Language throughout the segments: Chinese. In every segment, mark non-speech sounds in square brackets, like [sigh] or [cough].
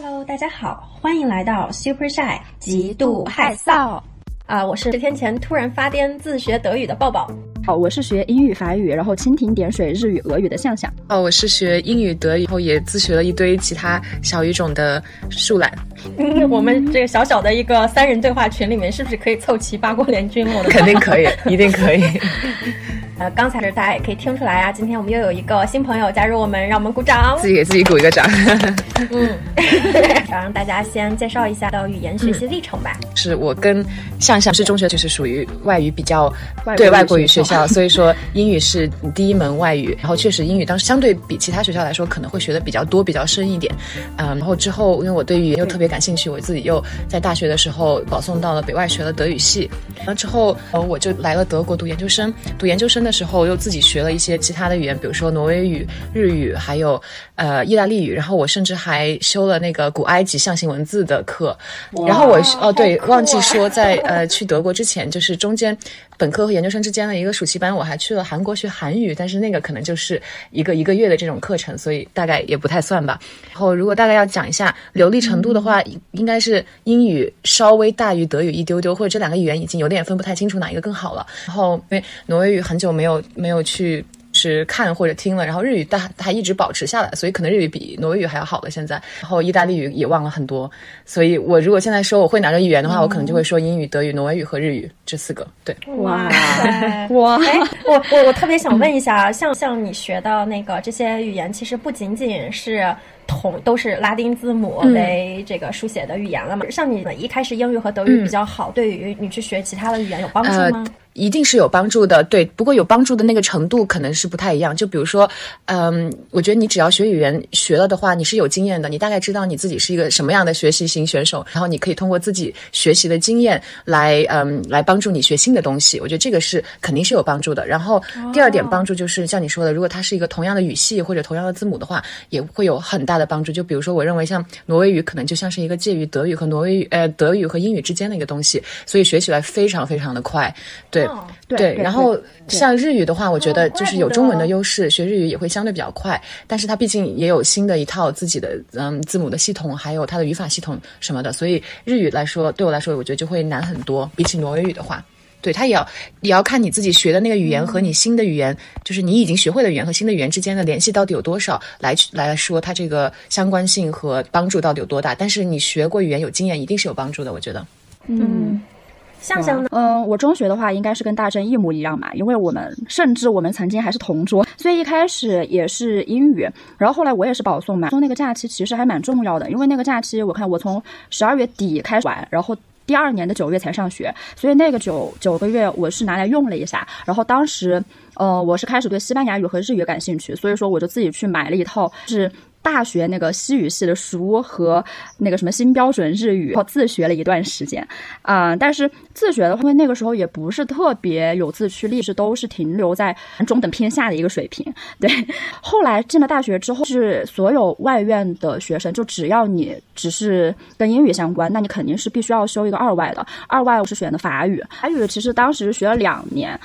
Hello，大家好，欢迎来到 Super Shy 极度害臊啊！我是十天前突然发癫自学德语的抱抱。好，我是学英语、法语，然后蜻蜓点水日语、俄语的向向。哦，我是学英语、德语，然后也自学了一堆其他小语种的树懒。[laughs] 我们这个小小的一个三人对话群里面，是不是可以凑齐八国联军？我的肯定可以，一定可以。呃，刚才是大家也可以听出来啊，今天我们又有一个新朋友加入我们，让我们鼓掌，自己给自己鼓一个掌。[laughs] 嗯，[laughs] 想让大家先介绍一下的语言学习历程吧。是我跟向向是中学就是属于外语比较对外国语学校，所以说英语是第一门外语。然后确实英语当时相对比其他学校来说可能会学的比较多、比较深一点。嗯，然后之后因为我对语言又特别感兴趣，我自己又在大学的时候保送到了北外学了德语系。然后之后呃我就来了德国读研究生，读研究生的。那时候又自己学了一些其他的语言，比如说挪威语、日语，还有呃意大利语。然后我甚至还修了那个古埃及象形文字的课。然后我哦对，忘记说在呃去德国之前，就是中间本科和研究生之间的一个暑期班，我还去了韩国学韩语，但是那个可能就是一个一个月的这种课程，所以大概也不太算吧。然后如果大概要讲一下流利程度的话，应该是英语稍微大于德语一丢丢，或者这两个语言已经有点分不太清楚哪一个更好了。然后因为挪威语很久。没有没有去是看或者听了，然后日语但还一直保持下来，所以可能日语比挪威语还要好了现在。然后意大利语也忘了很多，所以我如果现在说我会哪个语言的话，我可能就会说英语、德语、挪威语和日语这四个。对，哇哇！哎，我我我特别想问一下，像像你学的那个这些语言，其实不仅仅是同都是拉丁字母为这个书写的语言了嘛？像你一开始英语和德语比较好，对于你去学其他的语言有帮助吗？一定是有帮助的，对。不过有帮助的那个程度可能是不太一样。就比如说，嗯，我觉得你只要学语言学了的话，你是有经验的，你大概知道你自己是一个什么样的学习型选手，然后你可以通过自己学习的经验来，嗯，来帮助你学新的东西。我觉得这个是肯定是有帮助的。然后第二点帮助就是像你说的，如果它是一个同样的语系或者同样的字母的话，也会有很大的帮助。就比如说，我认为像挪威语可能就像是一个介于德语和挪威语，呃，德语和英语之间的一个东西，所以学起来非常非常的快，对。对，然后像日语的话，我觉得就是有中文的优势，学日语也会相对比较快。但是它毕竟也有新的一套自己的嗯字母的系统，还有它的语法系统什么的，所以日语来说，对我来说，我觉得就会难很多。比起挪威语的话，对它也要也要看你自己学的那个语言和你新的语言，就是你已经学会的语言和新的语言之间的联系到底有多少，来来说它这个相关性和帮助到底有多大。但是你学过语言有经验，一定是有帮助的，我觉得。嗯。向向呢？嗯，我中学的话应该是跟大正一模一样嘛，因为我们甚至我们曾经还是同桌，所以一开始也是英语，然后后来我也是保送嘛。送那个假期其实还蛮重要的，因为那个假期我看我从十二月底开始玩，然后第二年的九月才上学，所以那个九九个月我是拿来用了一下。然后当时，呃，我是开始对西班牙语和日语感兴趣，所以说我就自己去买了一套是。大学那个西语系的书和那个什么新标准日语，我自学了一段时间，啊，但是自学的话，因为那个时候也不是特别有自驱力，是都是停留在中等偏下的一个水平。对，后来进了大学之后，是所有外院的学生，就只要你只是跟英语相关，那你肯定是必须要修一个二外的。二外我是选的法语，法语其实当时学了两年。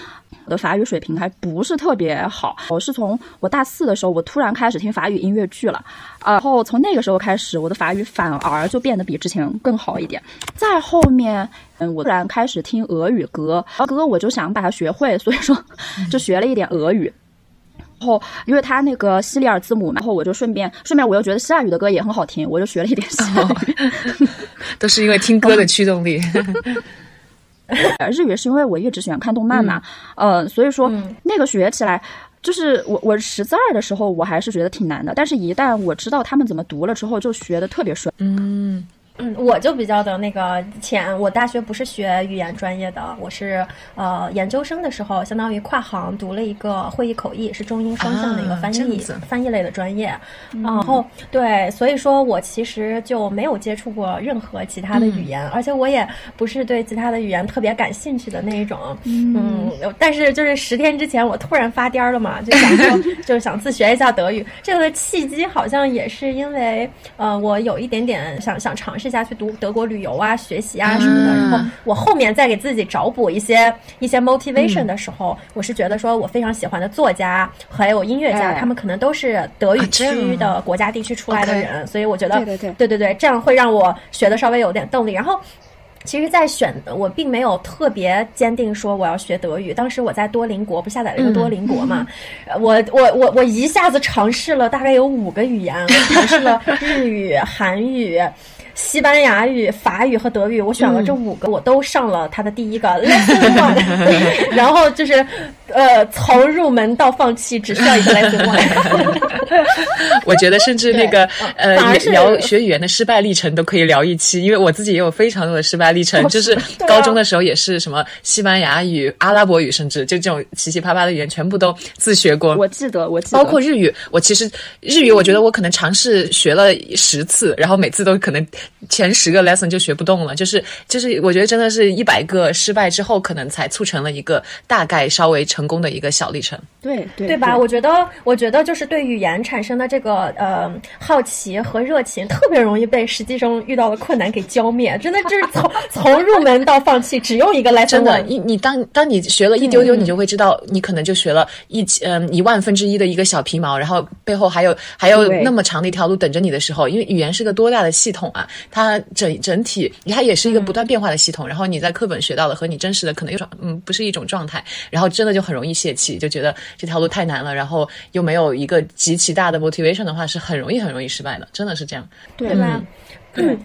我的法语水平还不是特别好，我是从我大四的时候，我突然开始听法语音乐剧了，然后从那个时候开始，我的法语反而就变得比之前更好一点。再后面，嗯，我突然开始听俄语歌，歌我就想把它学会，所以说 [laughs] 就学了一点俄语。然后因为它那个西里尔字母嘛，然后我就顺便顺便我又觉得希腊语的歌也很好听，我就学了一点希腊语。[laughs] 都是因为听歌的驱动力。[laughs] 日语是因为我一直喜欢看动漫嘛，呃，所以说那个学起来，就是我我识字儿的时候，我还是觉得挺难的，但是一旦我知道他们怎么读了之后，就学的特别顺。嗯。嗯，我就比较的那个浅。我大学不是学语言专业的，我是呃研究生的时候，相当于跨行读了一个会议口译，是中英双向的一个翻译翻译类的专业。然后对，所以说我其实就没有接触过任何其他的语言，而且我也不是对其他的语言特别感兴趣的那一种。嗯，但是就是十天之前我突然发癫了嘛，[laughs] 就想说就是想自学一下德语。这个契机好像也是因为呃我有一点点想想尝试。试下去读德国旅游啊、学习啊什么的。然后我后面再给自己找补一些一些 motivation 的时候，我是觉得说我非常喜欢的作家还有音乐家，他们可能都是德语区的国家地区出来的人，所以我觉得对对对对对，这样会让我学的稍微有点动力。然后。其实，在选我并没有特别坚定说我要学德语。当时我在多邻国不下载了一个多邻国嘛，我我我我一下子尝试了大概有五个语言，我尝试了日语、韩语。西班牙语、法语和德语，我选了这五个，我都上了他的第一个 lesson one，[laughs] 然后就是呃，从入门到放弃只需要一个 lesson one。[laughs] 我觉得甚至那个呃聊学语言的失败历程都可以聊一期，因为我自己也有非常多的失败历程，就是高中的时候也是什么西班牙语、阿拉伯语，甚至就这种奇奇葩葩的语言全部都自学过。我记得，我记得，包括日语，我其实日语我觉得我可能尝试学了十次，然后每次都可能。前十个 lesson 就学不动了，就是就是，我觉得真的是一百个失败之后，可能才促成了一个大概稍微成功的一个小历程。对对对吧？我觉得，我觉得就是对语言产生的这个呃好奇和热情，特别容易被实际中遇到的困难给浇灭。[laughs] 真的就是从 [laughs] 从入门到放弃，只用一个 lesson。真的，你你当当你学了一丢丢，你就会知道，你可能就学了一千嗯一万分之一的一个小皮毛，然后背后还有还有那么长的一条路等着你的时候，因为语言是个多大的系统啊！它整整体，它也是一个不断变化的系统。然后你在课本学到的和你真实的可能又嗯不是一种状态，然后真的就很容易泄气，就觉得这条路太难了，然后又没有一个极其大的 motivation 的话，是很容易很容易失败的，真的是这样，对吧？嗯，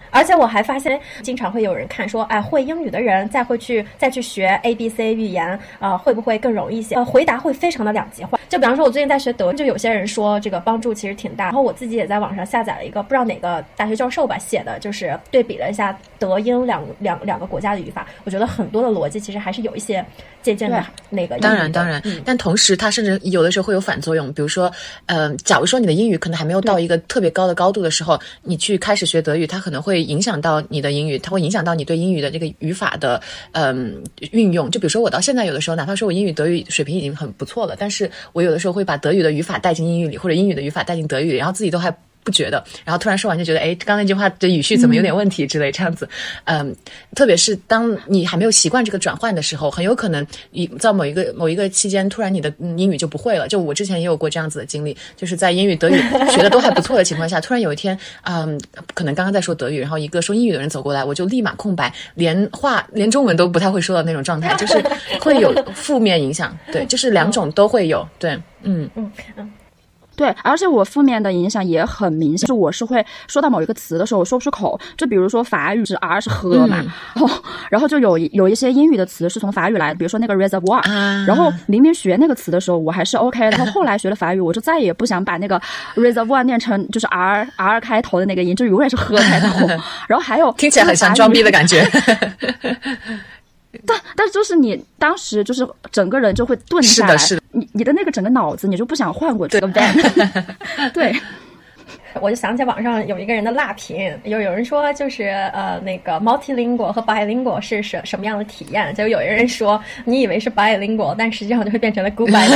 而且我还发现，经常会有人看说，哎，会英语的人再会去再去学 A B C 语言啊，会不会更容易一些？呃，回答会非常的两极化。就比方说，我最近在学德，就有些人说这个帮助其实挺大。然后我自己也在网上下载了一个，不知道哪个大学教授吧写的，就是对比了一下德英两两两个国家的语法，我觉得很多的逻辑其实还是有一些借鉴的那个。当然当然，但同时它甚至有的时候会有反作用。比如说，嗯，假如说你的英语可能还没有到一个特别高的高度的时候，你去开始学德语，它可能会影响到你的英语，它会影响到你对英语的这个语法的嗯运用。就比如说我到现在有的时候，哪怕说我英语德语水平已经很不错了，但是我有的时候会把德语的语法带进英语里，或者英语的语法带进德语，然后自己都还。不觉得，然后突然说完就觉得，哎，刚那句话的语序怎么有点问题之类这样子，嗯，特别是当你还没有习惯这个转换的时候，很有可能你在某一个某一个期间，突然你的英语就不会了。就我之前也有过这样子的经历，就是在英语德语学的都还不错的情况下，突然有一天，嗯，可能刚刚在说德语，然后一个说英语的人走过来，我就立马空白，连话连中文都不太会说的那种状态，就是会有负面影响。对，就是两种都会有。对，嗯嗯嗯。对，而且我负面的影响也很明显，就我是会说到某一个词的时候，我说不出口。就比如说法语是 R 是喝嘛，[laughs] 然后然后就有有一些英语的词是从法语来的，比如说那个 reservoir，然后明明学那个词的时候我还是 OK 的，然后后来学了法语，我就再也不想把那个 reservoir 念成就是 R R 开头的那个音，就永远是喝开头。[laughs] 然后还有听起来很像装逼的感觉。[laughs] 但但是就是你当时就是整个人就会顿下来，是的，是的，你你的那个整个脑子你就不想换过这个 van，对，我就想起网上有一个人的辣评，有有人说就是呃那个 multilingual 和 bilingual 是什什么样的体验？就有人说你以为是 bilingual，但实际上就会变成了 goodbye。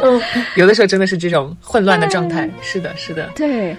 嗯有的时候真的是这种混乱的状态，是的，是的，对。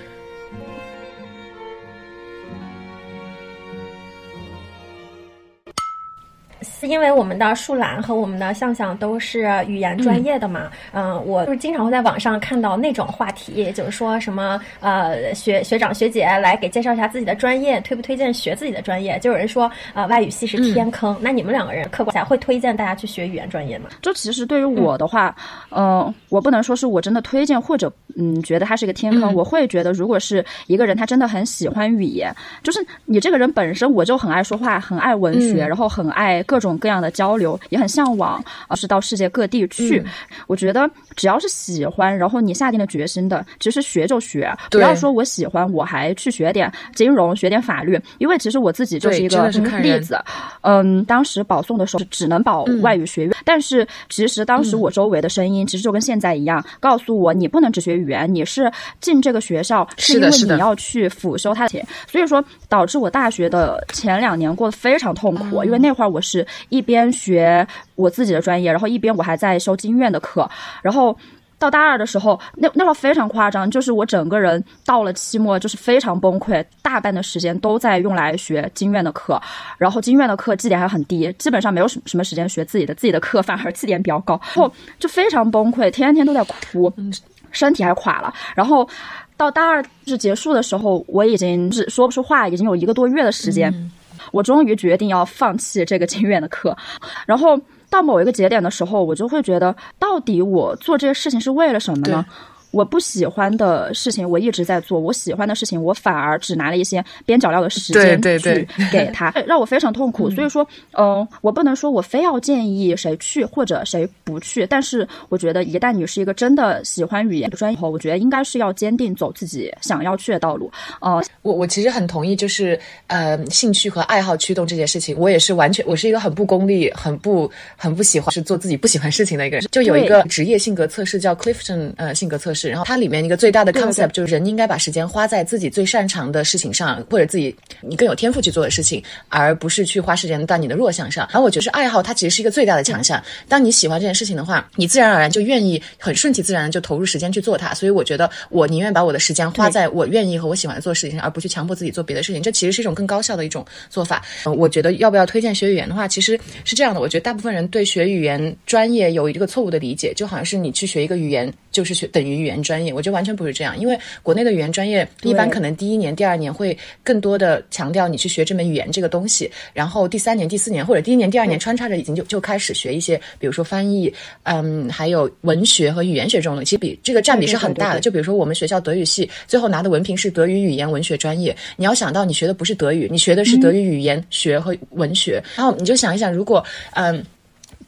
因为我们的树懒和我们的向向都是语言专业的嘛，嗯，我就是经常会在网上看到那种话题，就是说什么呃学学长学姐来给介绍一下自己的专业，推不推荐学自己的专业？就有人说呃外语系是天坑，那你们两个人客观下会推荐大家去学语言专业吗？就其实对于我的话，嗯，我不能说是我真的推荐或者嗯觉得它是一个天坑，我会觉得如果是一个人他真的很喜欢语言，就是你这个人本身我就很爱说话，很爱文学，然后很爱各种。各样的交流也很向往，而是到世界各地去。我觉得只要是喜欢，然后你下定了决心的，其实学就学。不要说我喜欢，我还去学点金融，学点法律。因为其实我自己就是一个例子。嗯，当时保送的时候只能保外语学院，但是其实当时我周围的声音其实就跟现在一样，告诉我你不能只学语言，你是进这个学校是因为你要去辅修它的。所以说导致我大学的前两年过得非常痛苦，因为那会儿我是。一边学我自己的专业，然后一边我还在修经院的课，然后到大二的时候，那那时候非常夸张，就是我整个人到了期末就是非常崩溃，大半的时间都在用来学经院的课，然后经院的课绩点还很低，基本上没有什什么时间学自己的，自己的课反而绩点比较高，后就非常崩溃，天天都在哭，身体还垮了。然后到大二是结束的时候，我已经是说不出话，已经有一个多月的时间，我终于决定要放弃这个经院的课，[laughs] 然后。到某一个节点的时候，我就会觉得，到底我做这些事情是为了什么呢？我不喜欢的事情，我一直在做；我喜欢的事情，我反而只拿了一些边角料的时间去给他，[laughs] 让我非常痛苦。所以说，嗯，我不能说我非要建议谁去或者谁不去，但是我觉得，一旦你是一个真的喜欢语言的专业后，我觉得应该是要坚定走自己想要去的道路。呃，我我其实很同意，就是呃，兴趣和爱好驱动这件事情，我也是完全，我是一个很不功利、很不很不喜欢是做自己不喜欢事情的一个人。就有一个职业性格测试叫 Clifton 呃性格测试。然后它里面一个最大的 concept 就是人应该把时间花在自己最擅长的事情上，或者自己你更有天赋去做的事情，而不是去花时间在你的弱项上。然后我觉得是爱好，它其实是一个最大的强项。当你喜欢这件事情的话，你自然而然就愿意很顺其自然的就投入时间去做它。所以我觉得我宁愿把我的时间花在我愿意和我喜欢做的事情上，而不去强迫自己做别的事情。这其实是一种更高效的一种做法。我觉得要不要推荐学语言的话，其实是这样的。我觉得大部分人对学语言专业有一个错误的理解，就好像是你去学一个语言就是学等于语言。专业，我觉得完全不是这样，因为国内的语言专业一般可能第一年、第二年会更多的强调你去学这门语言这个东西，然后第三年、第四年或者第一年、第二年穿插着已经就就开始学一些，比如说翻译，嗯，还有文学和语言学这种东西，其实比这个占比是很大的。就比如说我们学校德语系最后拿的文凭是德语语言文学专业，你要想到你学的不是德语，你学的是德语语言学和文学，然后你就想一想，如果嗯。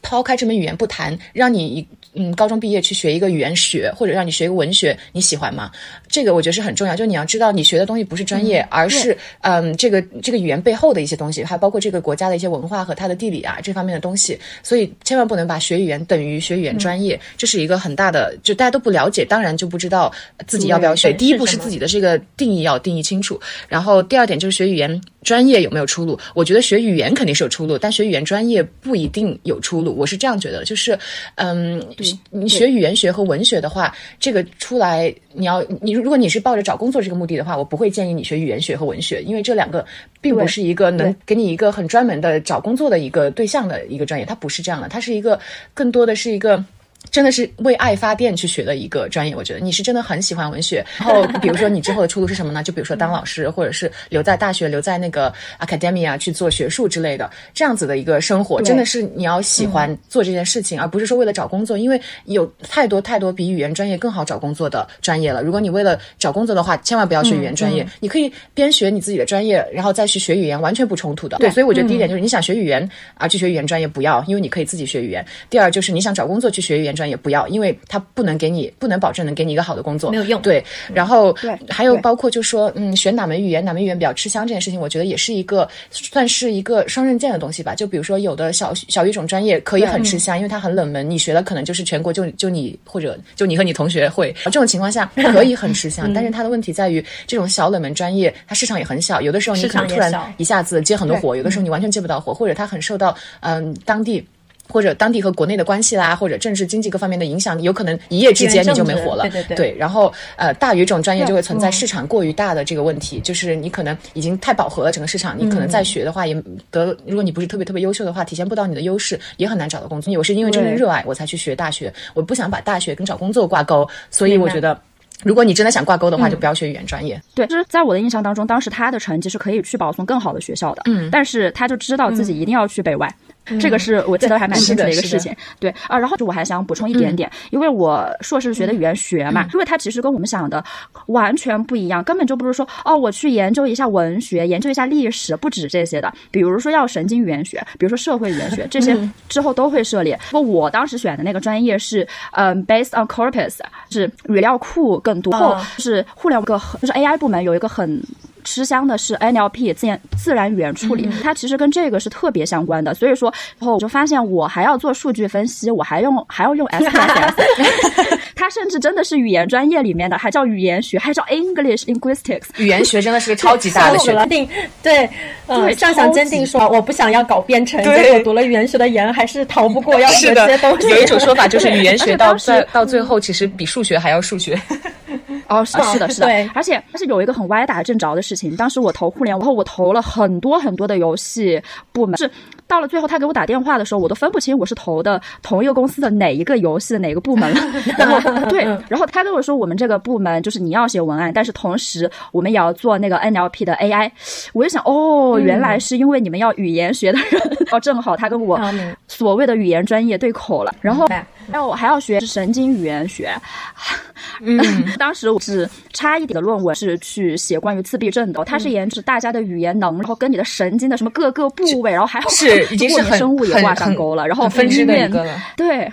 抛开这门语言不谈，让你嗯高中毕业去学一个语言学，或者让你学一个文学，你喜欢吗？这个我觉得是很重要。就你要知道，你学的东西不是专业，而是嗯这个这个语言背后的一些东西，还包括这个国家的一些文化和它的地理啊这方面的东西。所以千万不能把学语言等于学语言专业，这是一个很大的，就大家都不了解，当然就不知道自己要不要学。第一步是自己的这个定义要定义清楚，然后第二点就是学语言专业有没有出路？我觉得学语言肯定是有出路，但学语言专业不一定有出路。我是这样觉得，就是，嗯，你学语言学和文学的话，这个出来，你要你如果你是抱着找工作这个目的的话，我不会建议你学语言学和文学，因为这两个并不是一个能给你一个很专门的找工作的一个对象的一个专业，它不是这样的，它是一个更多的是一个。真的是为爱发电去学的一个专业，我觉得你是真的很喜欢文学。然后，比如说你之后的出路是什么呢？就比如说当老师，或者是留在大学，留在那个 academia 去做学术之类的，这样子的一个生活，真的是你要喜欢做这件事情，而不是说为了找工作。因为有太多太多比语言专业更好找工作的专业了。如果你为了找工作的话，千万不要学语言专业。你可以边学你自己的专业，然后再去学语言，完全不冲突的。对，所以我觉得第一点就是你想学语言而去学语言专业不要，因为你可以自己学语言。第二就是你想找工作去学语言。专业不要，因为他不能给你，不能保证能给你一个好的工作，没有用。对，然后还有包括就说，嗯，选哪门语言，哪门语言比较吃香这件事情，我觉得也是一个算是一个双刃剑的东西吧。就比如说，有的小小语种专业可以很吃香，因为它很冷门，你学的可能就是全国就就你或者就你和你同学会，这种情况下 [laughs] 可以很吃香。但是它的问题在于，这种小冷门专业，它市场也很小，有的时候你可能突然一下子接很多活，有的时候你完全接不到活，或者它很受到嗯当地。或者当地和国内的关系啦，或者政治经济各方面的影响，有可能一夜之间你就没活了。对对对。对，然后呃，大语种专业就会存在市场过于大的这个问题，就是你可能已经太饱和了整个市场，你可能再学的话也得，如果你不是特别特别优秀的话，体现不到你的优势，也很难找到工作。我是因为真正热爱我才去学大学，我不想把大学跟找工作挂钩，所以我觉得，如果你真的想挂钩的话，就不要学语言专业。对，就是在我的印象当中，当时他的成绩是可以去保送更好的学校的，嗯，但是他就知道自己一定要去北外。这个是我记得还蛮清楚的一个事情，对啊，然后就我还想补充一点点，因为我硕士学的语言学嘛，因为它其实跟我们想的完全不一样，根本就不是说哦，我去研究一下文学，研究一下历史，不止这些的，比如说要神经语言学，比如说社会语言学，这些之后都会涉猎。不过我当时选的那个专业是，嗯，based on corpus，是语料库更多，后是互联网个就是 AI 部门有一个很。吃香的是 NLP 自然自然语言处理，它其实跟这个是特别相关的。所以说，然后我就发现我还要做数据分析，我还用还要用 SPSS，它 [laughs] 它甚至真的是语言专业里面的，还叫语言学，还叫 English Linguistics。语言学真的是个超级大的 [laughs] 学了。定对，嗯，上想坚定说我不想要搞编程，结果读了语言学的研还是逃不过 [laughs] 要学这些东西。有一种说法就是语言学到最到最后，其实比数学还要数学。哦，是是的，是的，而且而且有一个很歪打正着的事情，当时我投互联网，然后我投了很多很多的游戏部门，是到了最后他给我打电话的时候，我都分不清我是投的同一个公司的哪一个游戏的哪个部门了。[laughs] 然后对，然后他跟我说我们这个部门就是你要写文案，但是同时我们也要做那个 NLP 的 AI。我就想，哦，原来是因为你们要语言学的人，[laughs] 哦，正好他跟我所谓的语言专业对口了。然后，然后我还要学神经语言学。嗯，[laughs] 当时我是差一点的论文是去写关于自闭症的，它是研制大家的语言能，然后跟你的神经的什么各个部位，然后还是已经是生物也挂上钩了，然后分支的一个了。对，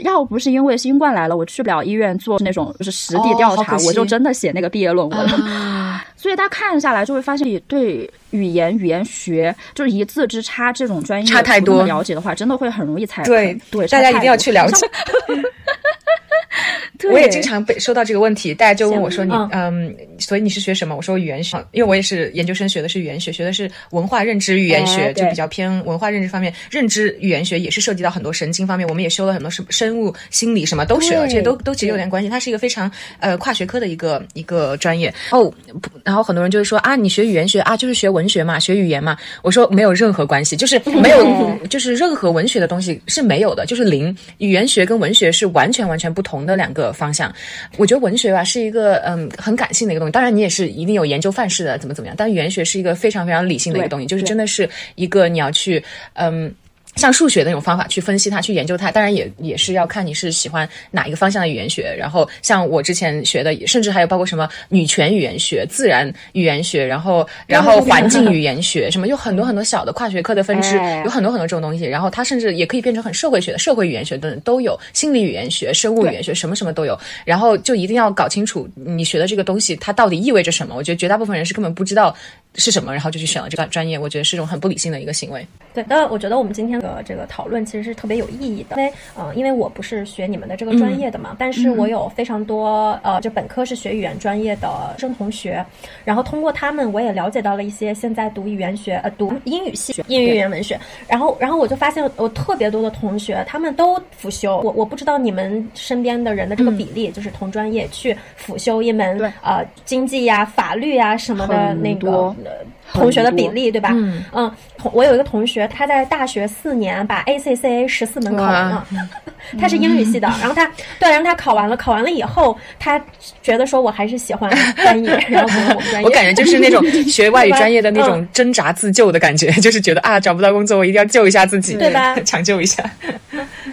要不是因为新冠来了，我去不了医院做那种就是实地调查，我就真的写那个毕业论文了。[laughs] 所以大家看下来就会发现，对语言语言学就是一字之差这种专业差太多了解的话，真的会很容易踩对对，大家一定要去了解。[laughs] 我也经常被收到这个问题，大家就问我说：“你嗯，所以你是学什么？”我说语言学，因为我也是研究生学的是语言学，学的是文化认知语言学，就比较偏文化认知方面。认知语言学也是涉及到很多神经方面，我们也修了很多什生物心理什么都学了，这些都都其实有点关系。它是一个非常呃跨学科的一个一个专业哦。然后很多人就会说啊，你学语言学啊，就是学文学嘛，学语言嘛。我说没有任何关系，就是没有，[laughs] 就是任何文学的东西是没有的，就是零。语言学跟文学是完全完全不同的两个。方向，我觉得文学吧是一个嗯很感性的一个东西，当然你也是一定有研究范式的，怎么怎么样。但语言学是一个非常非常理性的一个东西，就是真的是一个你要去嗯。像数学的那种方法去分析它，去研究它，当然也也是要看你是喜欢哪一个方向的语言学。然后像我之前学的，甚至还有包括什么女权语言学、自然语言学，然后然后环境 [laughs] 语言学，什么有很多很多小的跨学科的分支，有很多很多这种东西。然后它甚至也可以变成很社会学的社会语言学等等都有，心理语言学、生物语言学，什么什么都有。然后就一定要搞清楚你学的这个东西它到底意味着什么。我觉得绝大部分人是根本不知道。是什么？然后就去选了这个专业，我觉得是一种很不理性的一个行为。对，那我觉得我们今天的这个讨论其实是特别有意义的，因为呃，因为我不是学你们的这个专业的嘛，但是我有非常多呃，就本科是学语言专业的生同学，然后通过他们，我也了解到了一些现在读语言学呃读英语系英语语言文学，然后然后我就发现我特别多的同学他们都辅修，我我不知道你们身边的人的这个比例，就是同专业去辅修一门呃经济呀、法律呀什么的那个。同学的比例对吧？嗯嗯，我有一个同学，他在大学四年把 ACCA 十四门考完了，他是英语系的。[laughs] 然后他对，然后他考完了，考完了以后，他觉得说我还是喜欢翻译，然后我们专业。我感觉就是那种学外语专业的那种挣扎自救的感觉，就是觉得啊找不到工作，我一定要救一下自己，对吧？[laughs] 抢救一下。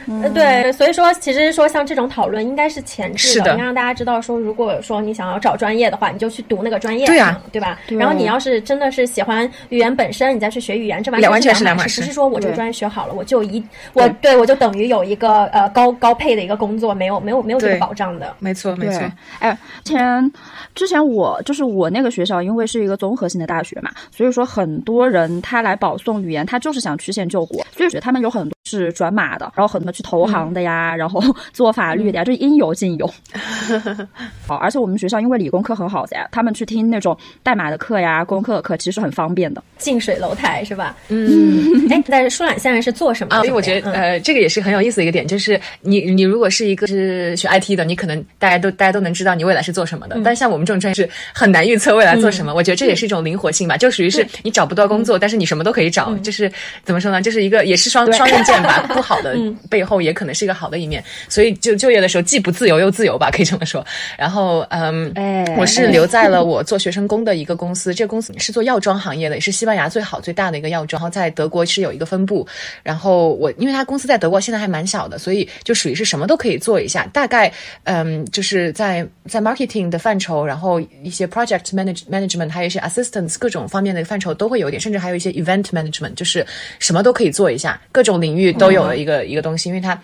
嗯，对，所以说其实说像这种讨论应该是前置的，应该让大家知道说，如果说你想要找专业的话，你就去读那个专业，对啊，对吧？然后你要是真的是。喜欢语言本身，你再去学语言，这完全是两码事。不是说我这个专业学好了，我就一我对我就等于有一个呃高高配的一个工作，没有没有没有这个保障的。没错没错。哎，前之前我就是我那个学校，因为是一个综合性的大学嘛，所以说很多人他来保送语言，他就是想曲线救国，所以他们有很多是转码的，然后很多去投行的呀，然后 [laughs] 做法律的呀，就应有尽有。[laughs] 好，而且我们学校因为理工科很好噻，他们去听那种代码的课呀、工科的课，其实。很方便的，近水楼台是吧？嗯，哎，但是舒懒现在是做什么？所以我觉得，呃，这个也是很有意思的一个点，就是你你如果是一个是学 IT 的，你可能大家都大家都能知道你未来是做什么的。但像我们这种专业是很难预测未来做什么。我觉得这也是一种灵活性吧，就属于是你找不到工作，但是你什么都可以找，就是怎么说呢？就是一个也是双双刃剑吧。不好的背后也可能是一个好的一面。所以就就业的时候既不自由又自由吧，可以这么说。然后，嗯，我是留在了我做学生工的一个公司，这个公司是做药妆行业的，也是西班牙最好最大的一个药妆，然后在德国是有一个分部。然后我因为他公司在德国现在还蛮小的，所以就属于是什么都可以做一下。大概嗯，就是在在 marketing 的范畴，然后一些 project manage management，还有一些 assistance 各种方面的范畴都会有点，甚至还有一些 event management，就是什么都可以做一下，各种领域域都有的一个一个东西，因为它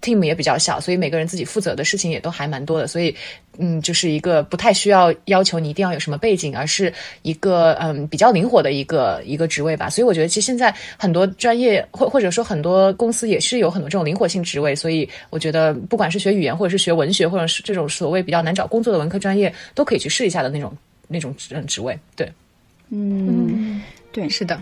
team 也比较小，所以每个人自己负责的事情也都还蛮多的，所以嗯，就是一个不太需要要求你一定要有什么背景，而是一个嗯比较灵活的一个一个职位吧。所以我觉得其实现在很多专业或或者说很多公司也是有很多这种灵活性职位，所以我觉得不管是学语言或者是学文学或者是这种所谓比较难找工作的文科专业，都可以去试一下的那种那种职职位。对，嗯，对，是的。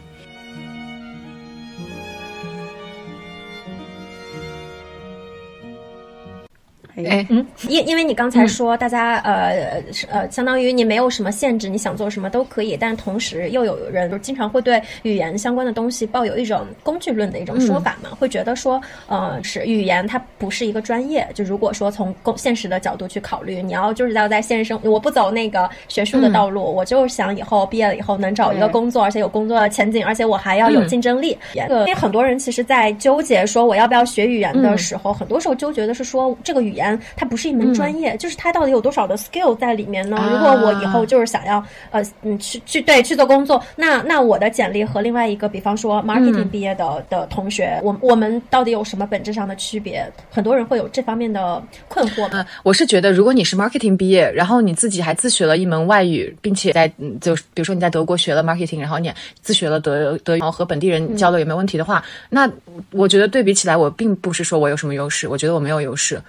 哎，嗯，因因为你刚才说大家呃呃，相当于你没有什么限制，你想做什么都可以，但同时又有人就经常会对语言相关的东西抱有一种工具论的一种说法嘛，会觉得说呃是语言它不是一个专业，就如果说从工现实的角度去考虑，你要就是要在现实生，我不走那个学术的道路，我就是想以后毕业了以后能找一个工作，而且有工作的前景，而且我还要有竞争力。因为很多人其实，在纠结说我要不要学语言的时候，很多时候纠结的是说这个语言。它不是一门专业，就是它到底有多少的 skill 在里面呢？如果我以后就是想要呃嗯去去对去做工作，那那我的简历和另外一个比方说 marketing 毕业的的同学，我我们到底有什么本质上的区别？很多人会有这方面的困惑。嗯，我是觉得，如果你是 marketing 毕业，然后你自己还自学了一门外语，并且在就比如说你在德国学了 marketing，然后你自学了德德语，然后和本地人交流也没问题的话，那我觉得对比起来，我并不是说我有什么优势，我觉得我没有优势。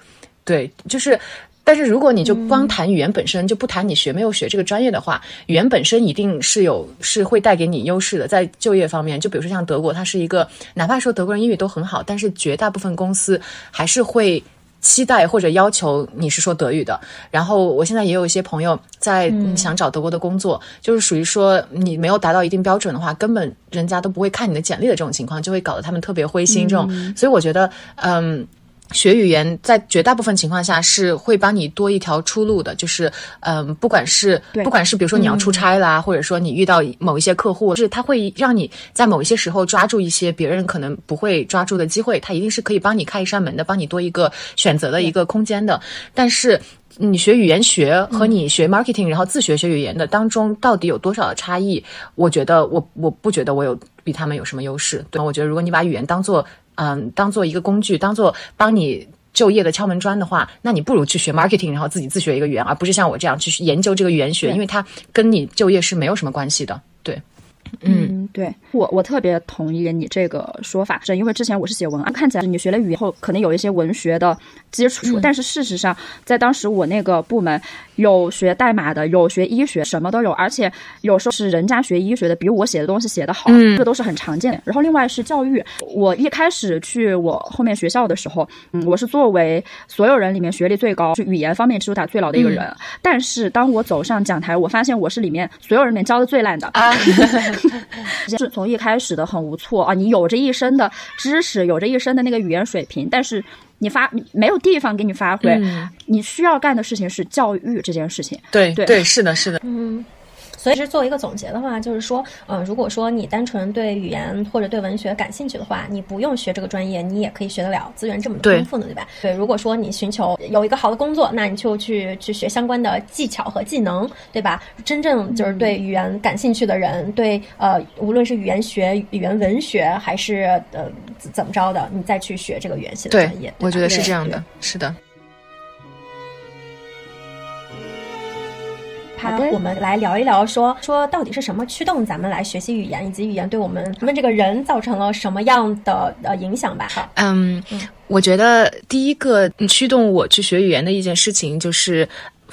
对，就是，但是如果你就光谈语言本身，就不谈你学没有学这个专业的话，语言本身一定是有是会带给你优势的，在就业方面，就比如说像德国，它是一个，哪怕说德国人英语都很好，但是绝大部分公司还是会期待或者要求你是说德语的。然后我现在也有一些朋友在想找德国的工作，就是属于说你没有达到一定标准的话，根本人家都不会看你的简历的这种情况，就会搞得他们特别灰心。这种，所以我觉得，嗯。学语言在绝大部分情况下是会帮你多一条出路的，就是，嗯，不管是不管是比如说你要出差啦，或者说你遇到某一些客户，就是他会让你在某一些时候抓住一些别人可能不会抓住的机会，他一定是可以帮你开一扇门的，帮你多一个选择的一个空间的。但是你学语言学和你学 marketing，然后自学学语言的当中到底有多少的差异？我觉得我我不觉得我有比他们有什么优势。对，我觉得如果你把语言当做嗯，当做一个工具，当做帮你就业的敲门砖的话，那你不如去学 marketing，然后自己自学一个语言，而不是像我这样去研究这个语言学，因为它跟你就业是没有什么关系的。对。嗯，对。我我特别同意你这个说法，是因为之前我是写文案，看起来你学了语言后可能有一些文学的基础，但是事实上在当时我那个部门有学代码的，有学医学，什么都有，而且有时候是人家学医学的比我写的东西写得好，这都是很常见。的。然后另外是教育，我一开始去我后面学校的时候，嗯，我是作为所有人里面学历最高，是语言方面基础打最牢的一个人，但是当我走上讲台，我发现我是里面所有人里面教的最烂的。啊。[laughs] 是从一开始的很无措啊，你有着一身的知识，有着一身的那个语言水平，但是你发没有地方给你发挥，你需要干的事情是教育这件事情。对对对，是的，是的，嗯。所以，是做一个总结的话，就是说，嗯，如果说你单纯对语言或者对文学感兴趣的话，你不用学这个专业，你也可以学得了。资源这么丰富呢，对吧？对。如果说你寻求有一个好的工作，那你就去去学相关的技巧和技能，对吧？真正就是对语言感兴趣的人，对呃，无论是语言学、语言文学，还是呃怎么着的，你再去学这个语言系的专业。我觉得是这样的，是的。好的，我们来聊一聊，说说到底是什么驱动咱们来学习语言，以及语言对我们咱们这个人造成了什么样的呃影响吧？嗯，我觉得第一个驱动我去学语言的一件事情就是。